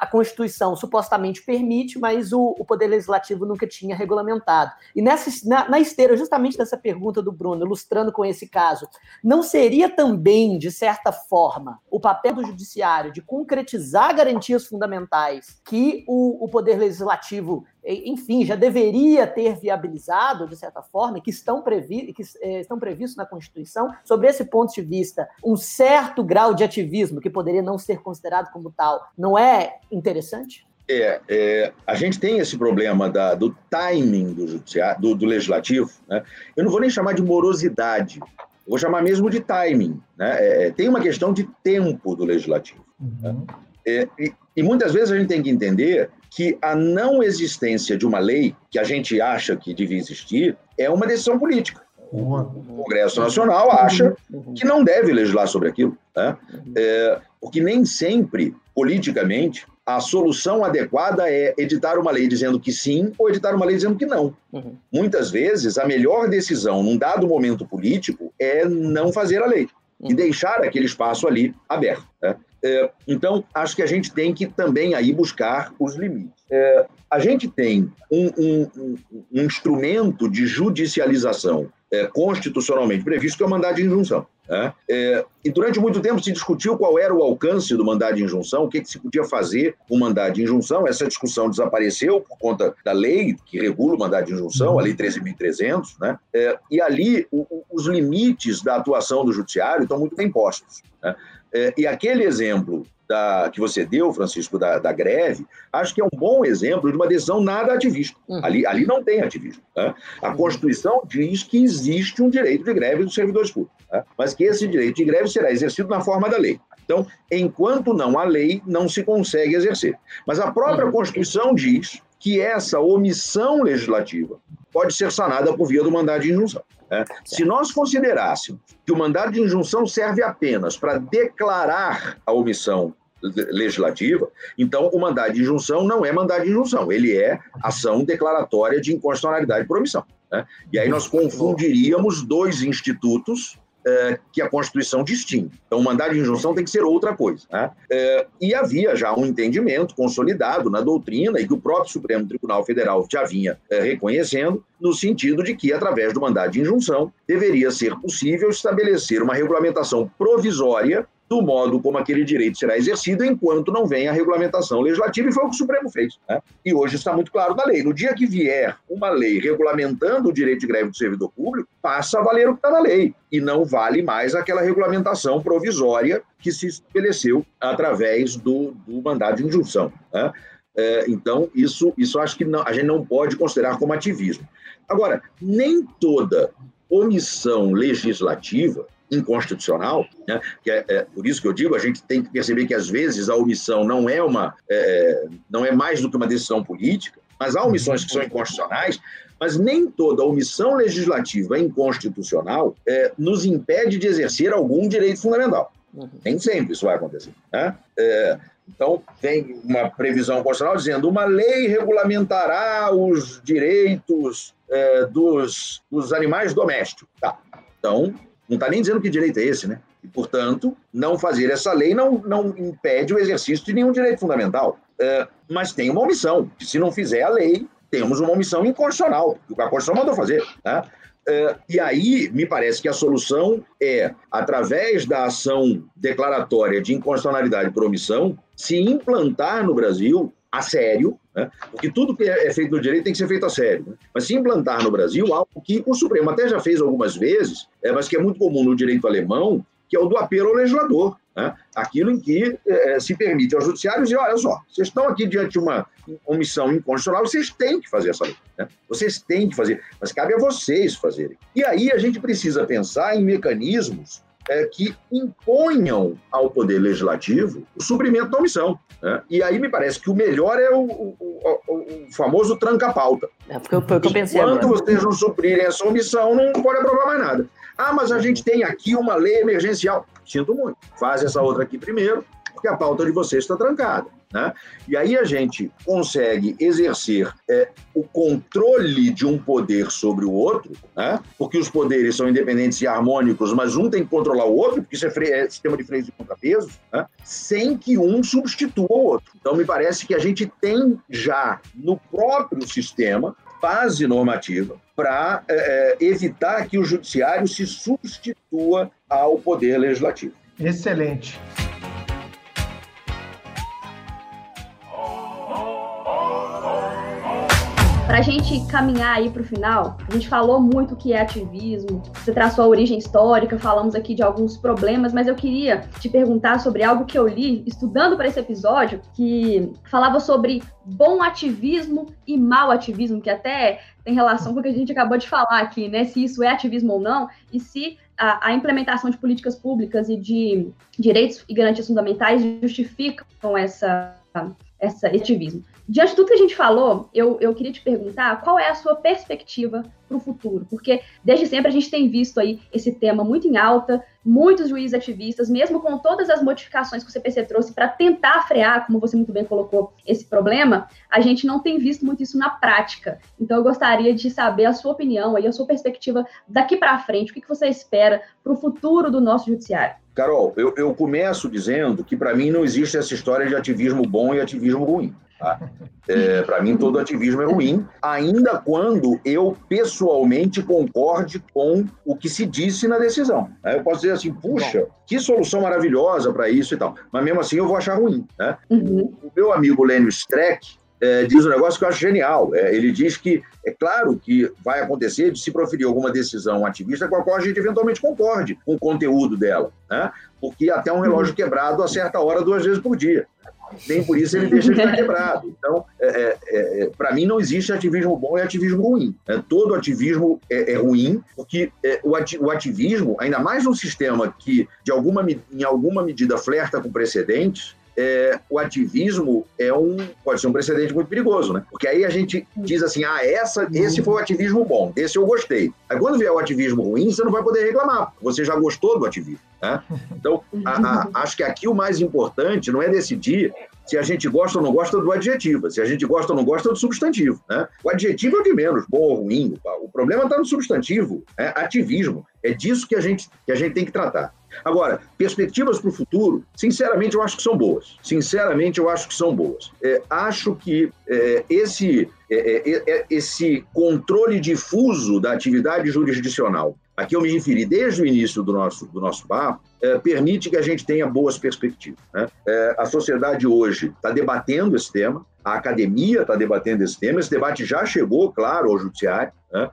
a, Constituição supostamente permite, mas o, o, Poder Legislativo nunca tinha regulamentado. E nessa, na, na, esteira justamente dessa pergunta do Bruno, ilustrando com esse caso, não seria também, de certa forma, o papel do Judiciário de concretizar garantias fundamentais que o, o Poder Legislativo enfim, já deveria ter viabilizado, de certa forma, que estão, previ que, eh, estão previstos na Constituição, sobre esse ponto de vista, um certo grau de ativismo, que poderia não ser considerado como tal, não é interessante? É, é, a gente tem esse problema da, do timing do, judiciário, do, do legislativo. Né? Eu não vou nem chamar de morosidade, vou chamar mesmo de timing. Né? É, tem uma questão de tempo do legislativo. Né? Uhum. Né? É, e, e, muitas vezes a gente tem que entender que a não existência de uma lei que a gente acha que devia existir é uma decisão política. O Congresso Nacional acha que não deve legislar sobre aquilo, né? é, porque nem sempre, politicamente, a solução adequada é editar uma lei dizendo que sim ou editar uma lei dizendo que não. Uhum. Muitas vezes, a melhor decisão num dado momento político é não fazer a lei e deixar aquele espaço ali aberto. Né? É, então, acho que a gente tem que também aí buscar os limites. É, a gente tem um, um, um, instrumento de judicialização é, constitucionalmente previsto, que é o mandado de injunção. Né? É, e durante muito tempo se discutiu qual era o alcance do mandado de injunção, o que, que se podia fazer com o mandado de injunção. Essa discussão desapareceu por conta da lei que regula o mandado de injunção, a Lei 13.300, né? É, e ali o, os limites da atuação do judiciário estão muito bem postos. Né? É, e aquele exemplo da, que você deu, Francisco, da, da, greve, acho que é um bom exemplo de uma decisão nada ativista. Uhum. Ali, ali não tem ativismo. Né? A uhum. Constituição diz que existe um direito de greve dos servidores públicos, né? mas que esse direito de greve será exercido na forma da lei. Então, enquanto não há lei, não se consegue exercer. Mas a própria uhum. Constituição diz que essa omissão legislativa pode ser sanada por via do mandado de injunção. Né? Se nós considerássemos que o mandado de injunção serve apenas para declarar a omissão legislativa, então o mandado de injunção não é mandado de injunção, ele é ação declaratória de inconstitucionalidade por omissão. Né? E aí nós confundiríamos dois institutos é, que a Constituição distingue. Então, o mandado de injunção tem que ser outra coisa. Né? É, e havia já um entendimento consolidado na doutrina e que o próprio Supremo Tribunal Federal já vinha é, reconhecendo, no sentido de que, através do mandado de injunção, deveria ser possível estabelecer uma regulamentação provisória do modo como aquele direito será exercido enquanto não vem a regulamentação legislativa, e foi o que o Supremo fez. Né? E hoje está muito claro na lei. No dia que vier uma lei regulamentando o direito de greve do servidor público, passa a valer o que está na lei, e não vale mais aquela regulamentação provisória que se estabeleceu através do, do mandado de injunção. Né? É, então, isso, isso acho que não, a gente não pode considerar como ativismo. Agora, nem toda omissão legislativa inconstitucional, né? que é, é, por isso que eu digo, a gente tem que perceber que às vezes a omissão não é uma, é, não é mais do que uma decisão política, mas há omissões que são inconstitucionais, mas nem toda omissão legislativa inconstitucional é, nos impede de exercer algum direito fundamental. Uhum. Nem sempre isso vai acontecer. Né? É, então, tem uma previsão constitucional dizendo uma lei regulamentará os direitos é, dos, dos animais domésticos. Tá. Então, não está nem dizendo que direito é esse, né? E, portanto, não fazer essa lei não, não impede o exercício de nenhum direito fundamental. É, mas tem uma omissão, que se não fizer a lei, temos uma omissão inconstitucional, que a Constituição mandou fazer. Né? E aí, me parece que a solução é, através da ação declaratória de inconstitucionalidade por omissão, se implantar no Brasil a sério, né? porque tudo que é feito no direito tem que ser feito a sério. Né? Mas se implantar no Brasil algo que o Supremo até já fez algumas vezes, é, mas que é muito comum no direito alemão, que é o do apelo ao legislador. Né? Aquilo em que é, se permite ao judiciário dizer, olha só, vocês estão aqui diante de uma omissão inconstitucional, vocês têm que fazer essa lei. Né? Vocês têm que fazer, mas cabe a vocês fazerem. E aí a gente precisa pensar em mecanismos é, que imponham ao Poder Legislativo o suprimento da omissão. Né? E aí me parece que o melhor é o, o, o, o famoso tranca-pauta. É, foi o que eu pensei Enquanto agora. vocês não suprirem essa omissão, não pode aprovar mais nada. Ah, mas a gente tem aqui uma lei emergencial. Sinto muito. Faz essa outra aqui primeiro, porque a pauta de vocês está trancada. Né? E aí a gente consegue exercer é, o controle de um poder sobre o outro, né? porque os poderes são independentes e harmônicos, mas um tem que controlar o outro, porque isso é, é sistema de freios e contrapesos, né? sem que um substitua o outro. Então, me parece que a gente tem já no próprio sistema base normativa para é, é, evitar que o judiciário se substitua ao poder legislativo. Excelente. Para a gente caminhar aí para o final, a gente falou muito o que é ativismo, você traçou a origem histórica, falamos aqui de alguns problemas, mas eu queria te perguntar sobre algo que eu li estudando para esse episódio, que falava sobre bom ativismo e mau ativismo, que até tem relação com o que a gente acabou de falar aqui, né? Se isso é ativismo ou não, e se a, a implementação de políticas públicas e de direitos e garantias fundamentais justificam essa, essa ativismo. Diante de tudo que a gente falou, eu, eu queria te perguntar qual é a sua perspectiva para o futuro, porque desde sempre a gente tem visto aí esse tema muito em alta, muitos juízes ativistas, mesmo com todas as modificações que o CPC trouxe para tentar frear, como você muito bem colocou, esse problema, a gente não tem visto muito isso na prática. Então eu gostaria de saber a sua opinião aí, a sua perspectiva daqui para frente, o que, que você espera para o futuro do nosso judiciário. Carol, eu, eu começo dizendo que para mim não existe essa história de ativismo bom e ativismo ruim. Tá? É, Para mim, todo ativismo é ruim, ainda quando eu pessoalmente concorde com o que se disse na decisão. Eu posso dizer assim, puxa, que solução maravilhosa para isso e tal, mas mesmo assim eu vou achar ruim. Né? Uhum. O meu amigo Lênio Streck, é, diz um negócio que eu acho genial. É, ele diz que é claro que vai acontecer de se proferir alguma decisão ativista com a qual a gente eventualmente concorde com o conteúdo dela, né? porque até um relógio uhum. quebrado a hora duas vezes por dia. Nem por isso ele deixa de estar quebrado. Então, é, é, é para mim, não existe ativismo bom e ativismo ruim. É, todo ativismo é, é ruim, porque o ativismo, ainda mais num sistema que, de alguma, em alguma medida, flerta com precedentes, é, o ativismo é um pode ser um precedente muito perigoso, né? Porque aí a gente diz assim, ah, essa, esse foi o ativismo bom, esse eu gostei. Aí quando vier o ativismo ruim, você não vai poder reclamar, você já gostou do ativismo. Né? Então, a, a, acho que aqui o mais importante não é decidir se a gente gosta ou não gosta do adjetivo, se a gente gosta ou não gosta do substantivo. Né? O adjetivo é o de menos, bom ou ruim. O problema está no substantivo, é ativismo. É disso que a gente, que a gente tem que tratar. Agora, perspectivas para o futuro, sinceramente, eu acho que são boas. Sinceramente, eu acho que são boas. É, acho que é, esse, é, é, é esse controle difuso da atividade jurisdicional, a que eu me referi desde o início do nosso, do nosso papo, é, permite que a gente tenha boas perspectivas. Né? a sociedade hoje está debatendo esse tema, a academia está debatendo esse tema, esse debate já chegou, claro, ao judiciário, né?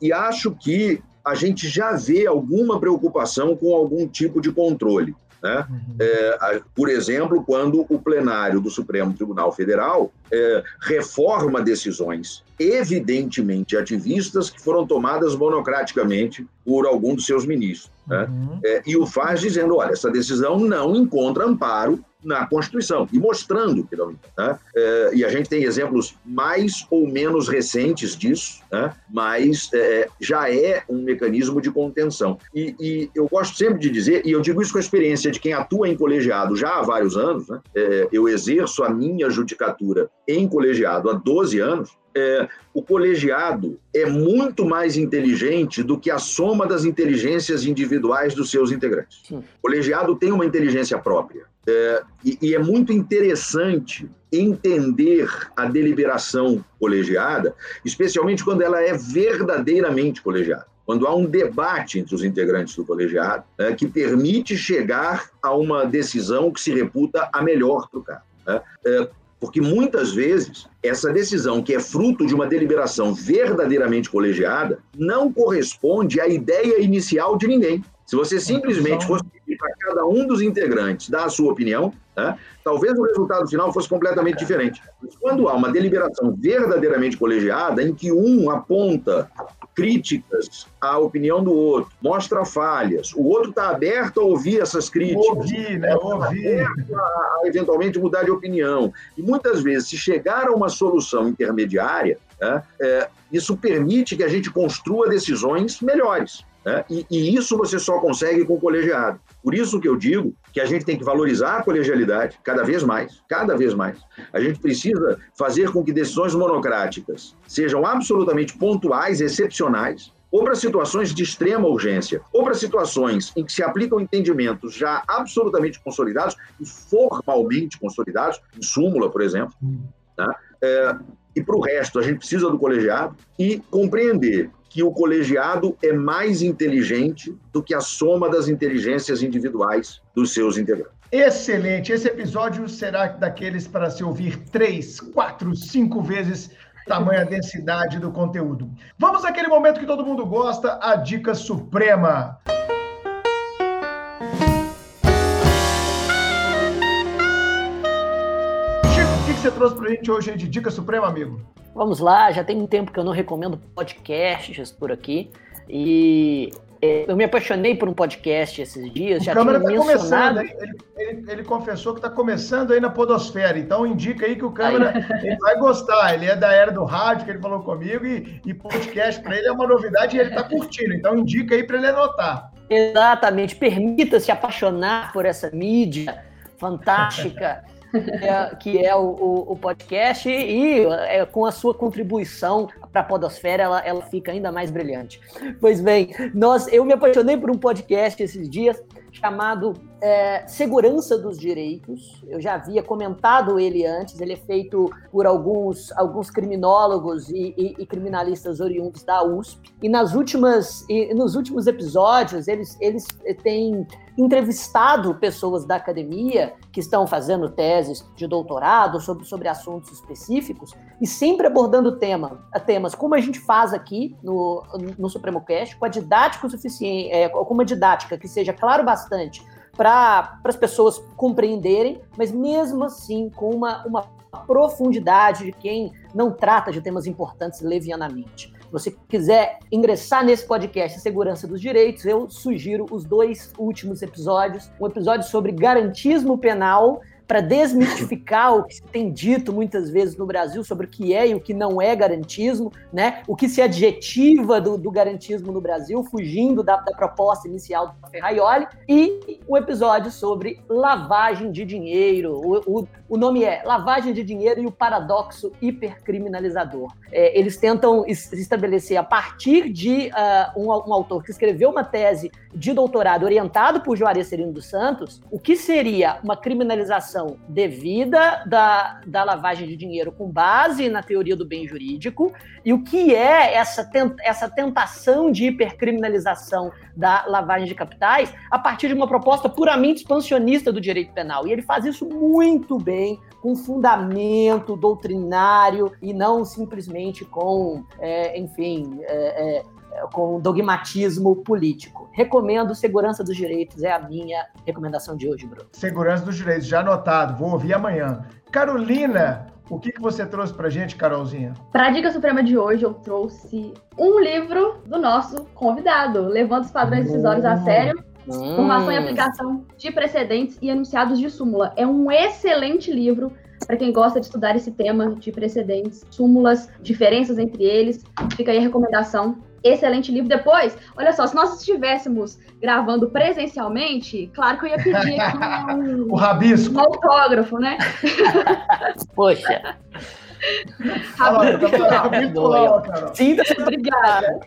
e acho que a gente já vê alguma preocupação com algum tipo de controle. Né? Uhum. É, por exemplo, quando o plenário do Supremo Tribunal Federal é, reforma decisões evidentemente ativistas que foram tomadas monocraticamente por algum dos seus ministros. Né? Uhum. É, e o faz dizendo: olha, essa decisão não encontra amparo na Constituição e mostrando que não. Né? É, e a gente tem exemplos mais ou menos recentes disso, né? mas é, já é um mecanismo de contenção. E, e, eu gosto sempre de dizer, e eu digo isso com a experiência de quem atua em colegiado já há vários anos, né? é, eu exerço a minha judicatura em colegiado há 12 anos, é, o colegiado é muito mais inteligente do que a soma das inteligências individuais dos seus integrantes. Sim. O colegiado tem uma inteligência própria. É, e, e, é muito interessante entender a deliberação colegiada, especialmente quando ela é verdadeiramente colegiada. Quando há um debate entre os integrantes do colegiado é, que permite chegar a uma decisão que se reputa a melhor para o caso. Né? É, porque muitas vezes essa decisão, que é fruto de uma deliberação verdadeiramente colegiada, não corresponde à ideia inicial de ninguém. Se você simplesmente fosse para cada um dos integrantes dar a sua opinião, né, talvez o resultado final fosse completamente diferente. Mas quando há uma deliberação verdadeiramente colegiada, em que um aponta críticas à opinião do outro, mostra falhas, o outro está aberto a ouvir essas críticas. Ouvir, né? Ouvir. A, a, eventualmente mudar de opinião. E muitas vezes, se chegar a uma solução intermediária, né, é, isso permite que a gente construa decisões melhores. Né? E, e, isso você só consegue com o colegiado. Por isso que eu digo que a gente tem que valorizar a colegialidade cada vez mais, cada vez mais. A gente precisa fazer com que decisões monocráticas sejam absolutamente pontuais, excepcionais, ou para situações de extrema urgência, ou para situações em que se aplicam entendimentos já absolutamente consolidados e formalmente consolidados, em súmula, por exemplo. Tá? É, e para o resto, a gente precisa do colegiado e compreender que o colegiado é mais inteligente do que a soma das inteligências individuais dos seus integrantes. Excelente! Esse episódio será daqueles para se ouvir três, quatro, cinco vezes tamanha densidade do conteúdo. Vamos àquele momento que todo mundo gosta, a dica suprema. Chico, o que você trouxe para a gente hoje de dica suprema, amigo? Vamos lá, já tem um tempo que eu não recomendo podcasts por aqui. E é, eu me apaixonei por um podcast esses dias. O já Câmara está mencionado... começando, ele, ele, ele, confessou que está começando aí na Podosfera, então indica aí que o Câmara vai gostar. Ele é da era do rádio, que ele falou comigo, e, e podcast para ele é uma novidade e ele está curtindo. Então indica aí para ele anotar. Exatamente, permita-se apaixonar por essa mídia fantástica. é, que é o, o, o, podcast, e é, com a sua contribuição para a Podosfera, ela, ela fica ainda mais brilhante. Pois bem, nós, eu me apaixonei por um podcast esses dias chamado é, Segurança dos Direitos. Eu já havia comentado ele antes, ele é feito por alguns, alguns criminólogos e, e, e criminalistas oriundos da USP. E nas últimas, e nos últimos episódios, eles, eles têm entrevistado pessoas da academia que estão fazendo teses de doutorado sobre, sobre assuntos específicos e sempre abordando tema, temas como a gente faz aqui no, no Supremo Cast, com a didática suficiente, é, com uma didática que seja claro bastante para as pessoas compreenderem, mas mesmo assim com uma, uma profundidade de quem não trata de temas importantes levianamente. Se você quiser ingressar nesse podcast Segurança dos Direitos, eu sugiro os dois últimos episódios. Um episódio sobre garantismo penal para desmistificar o que se tem dito muitas vezes no Brasil sobre o que é e o que não é garantismo, né? o que se adjetiva do, do garantismo no Brasil, fugindo da, da proposta inicial do Ferraioli, e um episódio sobre lavagem de dinheiro. O, o, o nome é Lavagem de Dinheiro e o Paradoxo Hipercriminalizador. É, eles tentam estabelecer, a partir de uh, um, um autor que escreveu uma tese de doutorado orientado por Juarez Serino dos Santos, o que seria uma criminalização devida da, da lavagem de dinheiro com base na teoria do bem jurídico e o que é essa, essa tentação de hipercriminalização da lavagem de capitais a partir de uma proposta puramente expansionista do direito penal. E ele faz isso muito bem, com fundamento doutrinário e não simplesmente com, é, enfim, é, é, com dogmatismo político. Recomendo Segurança dos Direitos, é a minha recomendação de hoje, Bruno. Segurança dos Direitos, já anotado, vou ouvir amanhã. Carolina, o que, que você trouxe pra gente, Carolzinha? Para a Dica Suprema de hoje, eu trouxe um livro do nosso convidado, Levando os Padrões Decisórios a Sério, Hum. Formação e aplicação de precedentes e enunciados de súmula. É um excelente livro para quem gosta de estudar esse tema de precedentes, súmulas, diferenças entre eles. Fica aí a recomendação excelente livro. Depois, olha só, se nós estivéssemos gravando presencialmente, claro que eu ia pedir um, o rabisco. um autógrafo, né? Poxa. Sim, obrigada.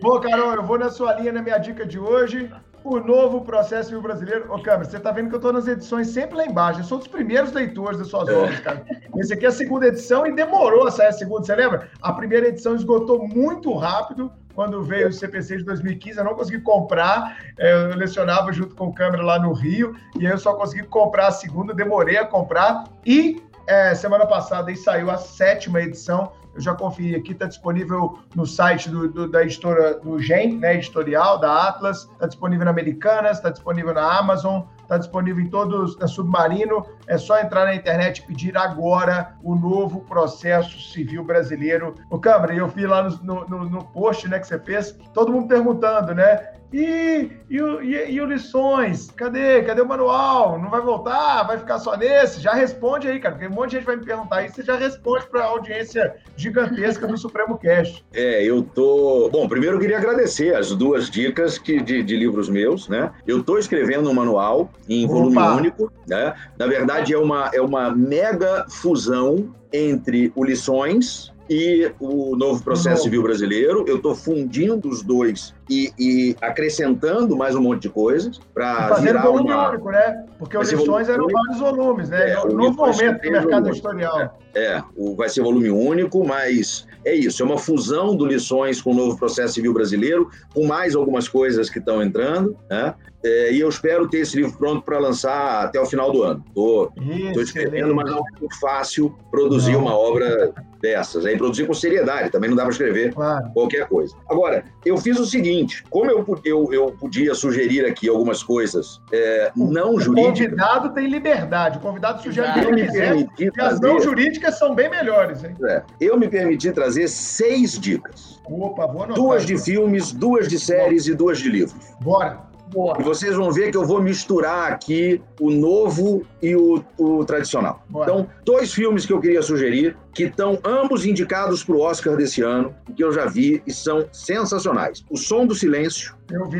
Bom, Carol, eu vou na sua linha na minha dica de hoje o novo processo civil brasileiro. Ô, Câmara, você tá vendo que eu tô nas edições sempre lá embaixo. Eu sou dos primeiros leitores das suas obras, cara. Esse aqui é a segunda edição e demorou a sair a segunda, você lembra? A primeira edição esgotou muito rápido. Quando veio o CPC de 2015, eu não consegui comprar. É, eu lecionava junto com o Câmara lá no Rio, e aí eu só consegui comprar a segunda, demorei a comprar. E é, semana passada aí saiu a sétima edição eu já conferi aqui, está disponível no site do, do, da editora do GEM, né, editorial, da Atlas, está disponível na Americanas, está disponível na Amazon, está disponível em todos, na Submarino, é só entrar na internet e pedir agora o novo processo civil brasileiro. O Câmara, eu vi lá no, no, no post né, que você fez, todo mundo perguntando, né? E, e, e, e o lições? Cadê? Cadê o manual? Não vai voltar? Vai ficar só nesse? Já responde aí, cara, porque um monte de gente vai me perguntar isso. Você já responde para a audiência gigantesca do Supremo Cast. É, eu tô. Bom, primeiro eu queria agradecer as duas dicas que, de, de livros meus, né? Eu tô escrevendo um manual em Opa. volume único, né? Na verdade, é uma, é uma mega fusão entre o Lições e o novo processo civil brasileiro. Eu estou fundindo os dois e, e, acrescentando mais um monte de coisas para virar volume uma... único, né? Porque os lições eram vários volumes, né? É, novo momento do mercado editorial. É, é, o, vai ser volume único, mas é isso, é uma fusão do lições com o novo processo civil brasileiro, com mais algumas coisas que estão entrando, né? É, e eu espero ter esse livro pronto para lançar até o final do ano. Estou escrevendo, mas não é muito fácil produzir não. uma obra dessas. Aí produzir com seriedade, também não dá para escrever claro. qualquer coisa. Agora, eu fiz o seguinte: como eu, eu, eu podia sugerir aqui algumas coisas é, não jurídicas. O convidado tem liberdade, o convidado sugere o que ele quiser. E as não jurídicas são bem melhores. Hein? É, eu me permiti trazer seis dicas. Opa, vou anotar, duas de filmes, duas de séries Bom. e duas de livros. Bora. Boa. E vocês vão ver que eu vou misturar aqui o novo e o, o tradicional. Boa. Então, dois filmes que eu queria sugerir, que estão ambos indicados para o Oscar desse ano, que eu já vi e são sensacionais. O Som do Silêncio,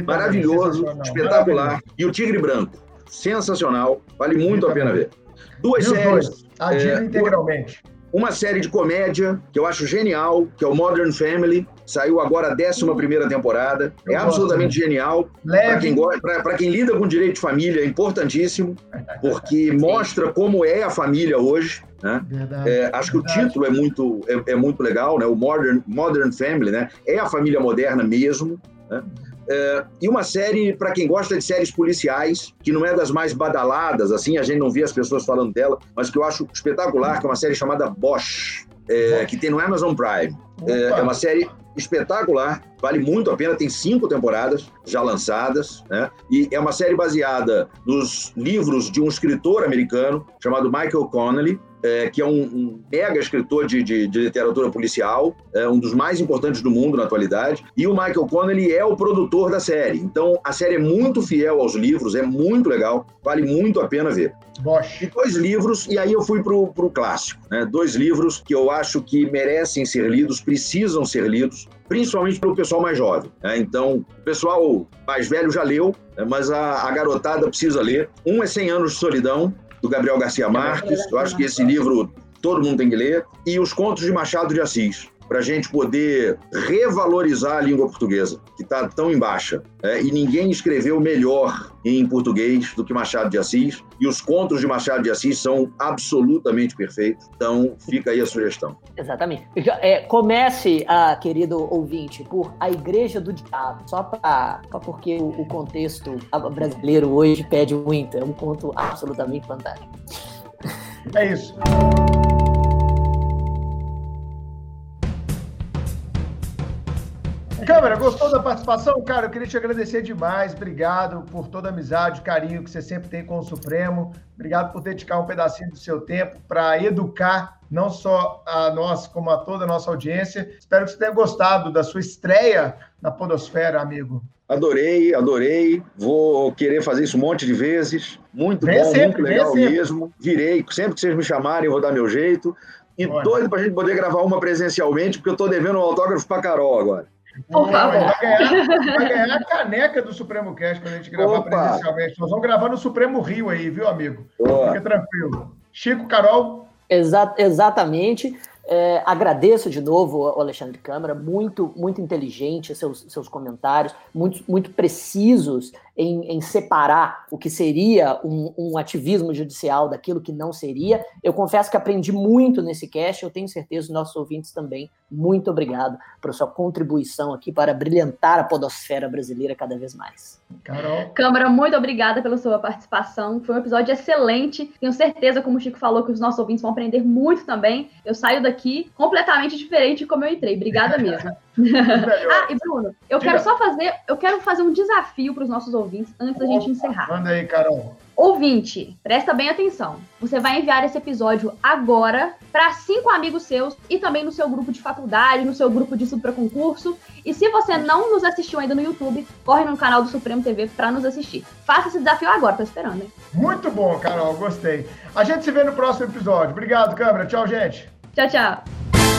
maravilhoso, espetacular. E o Tigre Branco, sensacional, vale muito a pena ver. Duas séries. Dois. é, integralmente. Uma série de comédia que eu acho genial, que é o Modern Family, saiu agora a 11 temporada. Eu é absolutamente genial. Para quem, quem lida com direito de família, é importantíssimo, porque mostra como é a família hoje. Né? Verdade, é, acho verdade. que o título é muito, é, é, muito legal, né? o Modern, Modern Family, né? é a família moderna mesmo. Né? É, e uma série, para quem gosta de séries policiais, que não é das mais badaladas, assim, a gente não vê as pessoas falando dela, mas que eu acho espetacular, que é uma série chamada Bosch, é, que tem no Amazon Prime. É, é, uma série espetacular, vale muito a pena, tem cinco temporadas já lançadas, né? E é uma série baseada nos livros de um escritor americano chamado Michael Connelly, é, que é um, um mega escritor de, de, de, literatura policial, é um dos mais importantes do mundo na atualidade, e o Michael Connelly é o produtor da série. Então, a série é muito fiel aos livros, é muito legal, vale muito a pena ver. Bosch. E dois livros, e aí eu fui pro, pro clássico, né? Dois livros que eu acho que merecem ser lidos, precisam ser lidos, principalmente pelo pessoal mais jovem. Né? Então, o pessoal mais velho já leu, né? mas a, a garotada precisa ler. Um é 100 Anos de Solidão, do Gabriel Garcia Marques. Eu acho que esse livro todo mundo tem que ler. E os contos de Machado de Assis para a gente poder revalorizar a língua portuguesa, que está tão em baixa. É, e ninguém escreveu melhor em português do que Machado de Assis, e os contos de Machado de Assis são absolutamente perfeitos. Então, fica aí a sugestão. Exatamente. É, comece, ah, querido ouvinte, por A Igreja do Diabo, só, pra, só porque o, o contexto brasileiro hoje pede muito. É um conto absolutamente fantástico. É isso. Câmara, gostou da participação? Cara, eu queria te agradecer demais. Obrigado por toda a amizade, carinho que você sempre tem com o Supremo. Obrigado por dedicar um pedacinho do seu tempo para educar não só a nós, como a toda a nossa audiência. Espero que você tenha gostado da sua estreia na Podosfera, amigo. Adorei, adorei. Vou querer fazer isso um monte de vezes. Muito vem bom, sempre, muito legal mesmo. Virei. Sempre que vocês me chamarem, eu vou dar meu jeito. E Olha. doido para a gente poder gravar uma presencialmente, porque eu estou devendo um autógrafo para Carol agora. Por favor. Vai ganhar, vai ganhar a caneca do Supremo Cast quando a gente gravar Opa. presencialmente. Nós vamos gravar no Supremo Rio aí, viu, amigo? Boa. Fica tranquilo. Chico, Carol? Exa exatamente. É, agradeço de novo ao Alexandre Câmara, muito, muito inteligente seus, seus comentários, muito, muito precisos em, em separar o que seria um, um, ativismo judicial daquilo que não seria. Eu confesso que aprendi muito nesse cast, eu tenho certeza os nossos ouvintes também. Muito obrigado por sua contribuição aqui para brilhantar a podosfera brasileira cada vez mais. Carol. Câmara, muito obrigada pela sua participação. Foi um episódio excelente. Tenho certeza, como o Chico falou, que os nossos ouvintes vão aprender muito também. Eu saio daqui completamente diferente de como eu entrei. Obrigada mesmo. ah, e Bruno, eu Diga. quero só fazer, eu quero fazer um desafio para os nossos ouvintes antes da gente encerrar. Manda aí, Carol. Ouvinte, presta bem atenção. Você vai enviar esse episódio agora para cinco amigos seus e também no seu grupo de faculdade, no seu grupo de estudo para concurso. E se você não nos assistiu ainda no YouTube, corre no canal do Supremo TV para nos assistir. Faça esse desafio agora, tô esperando, hein? Muito bom, Carol, gostei. A gente se vê no próximo episódio. Obrigado, câmera. Tchau, gente. Tchau, tchau.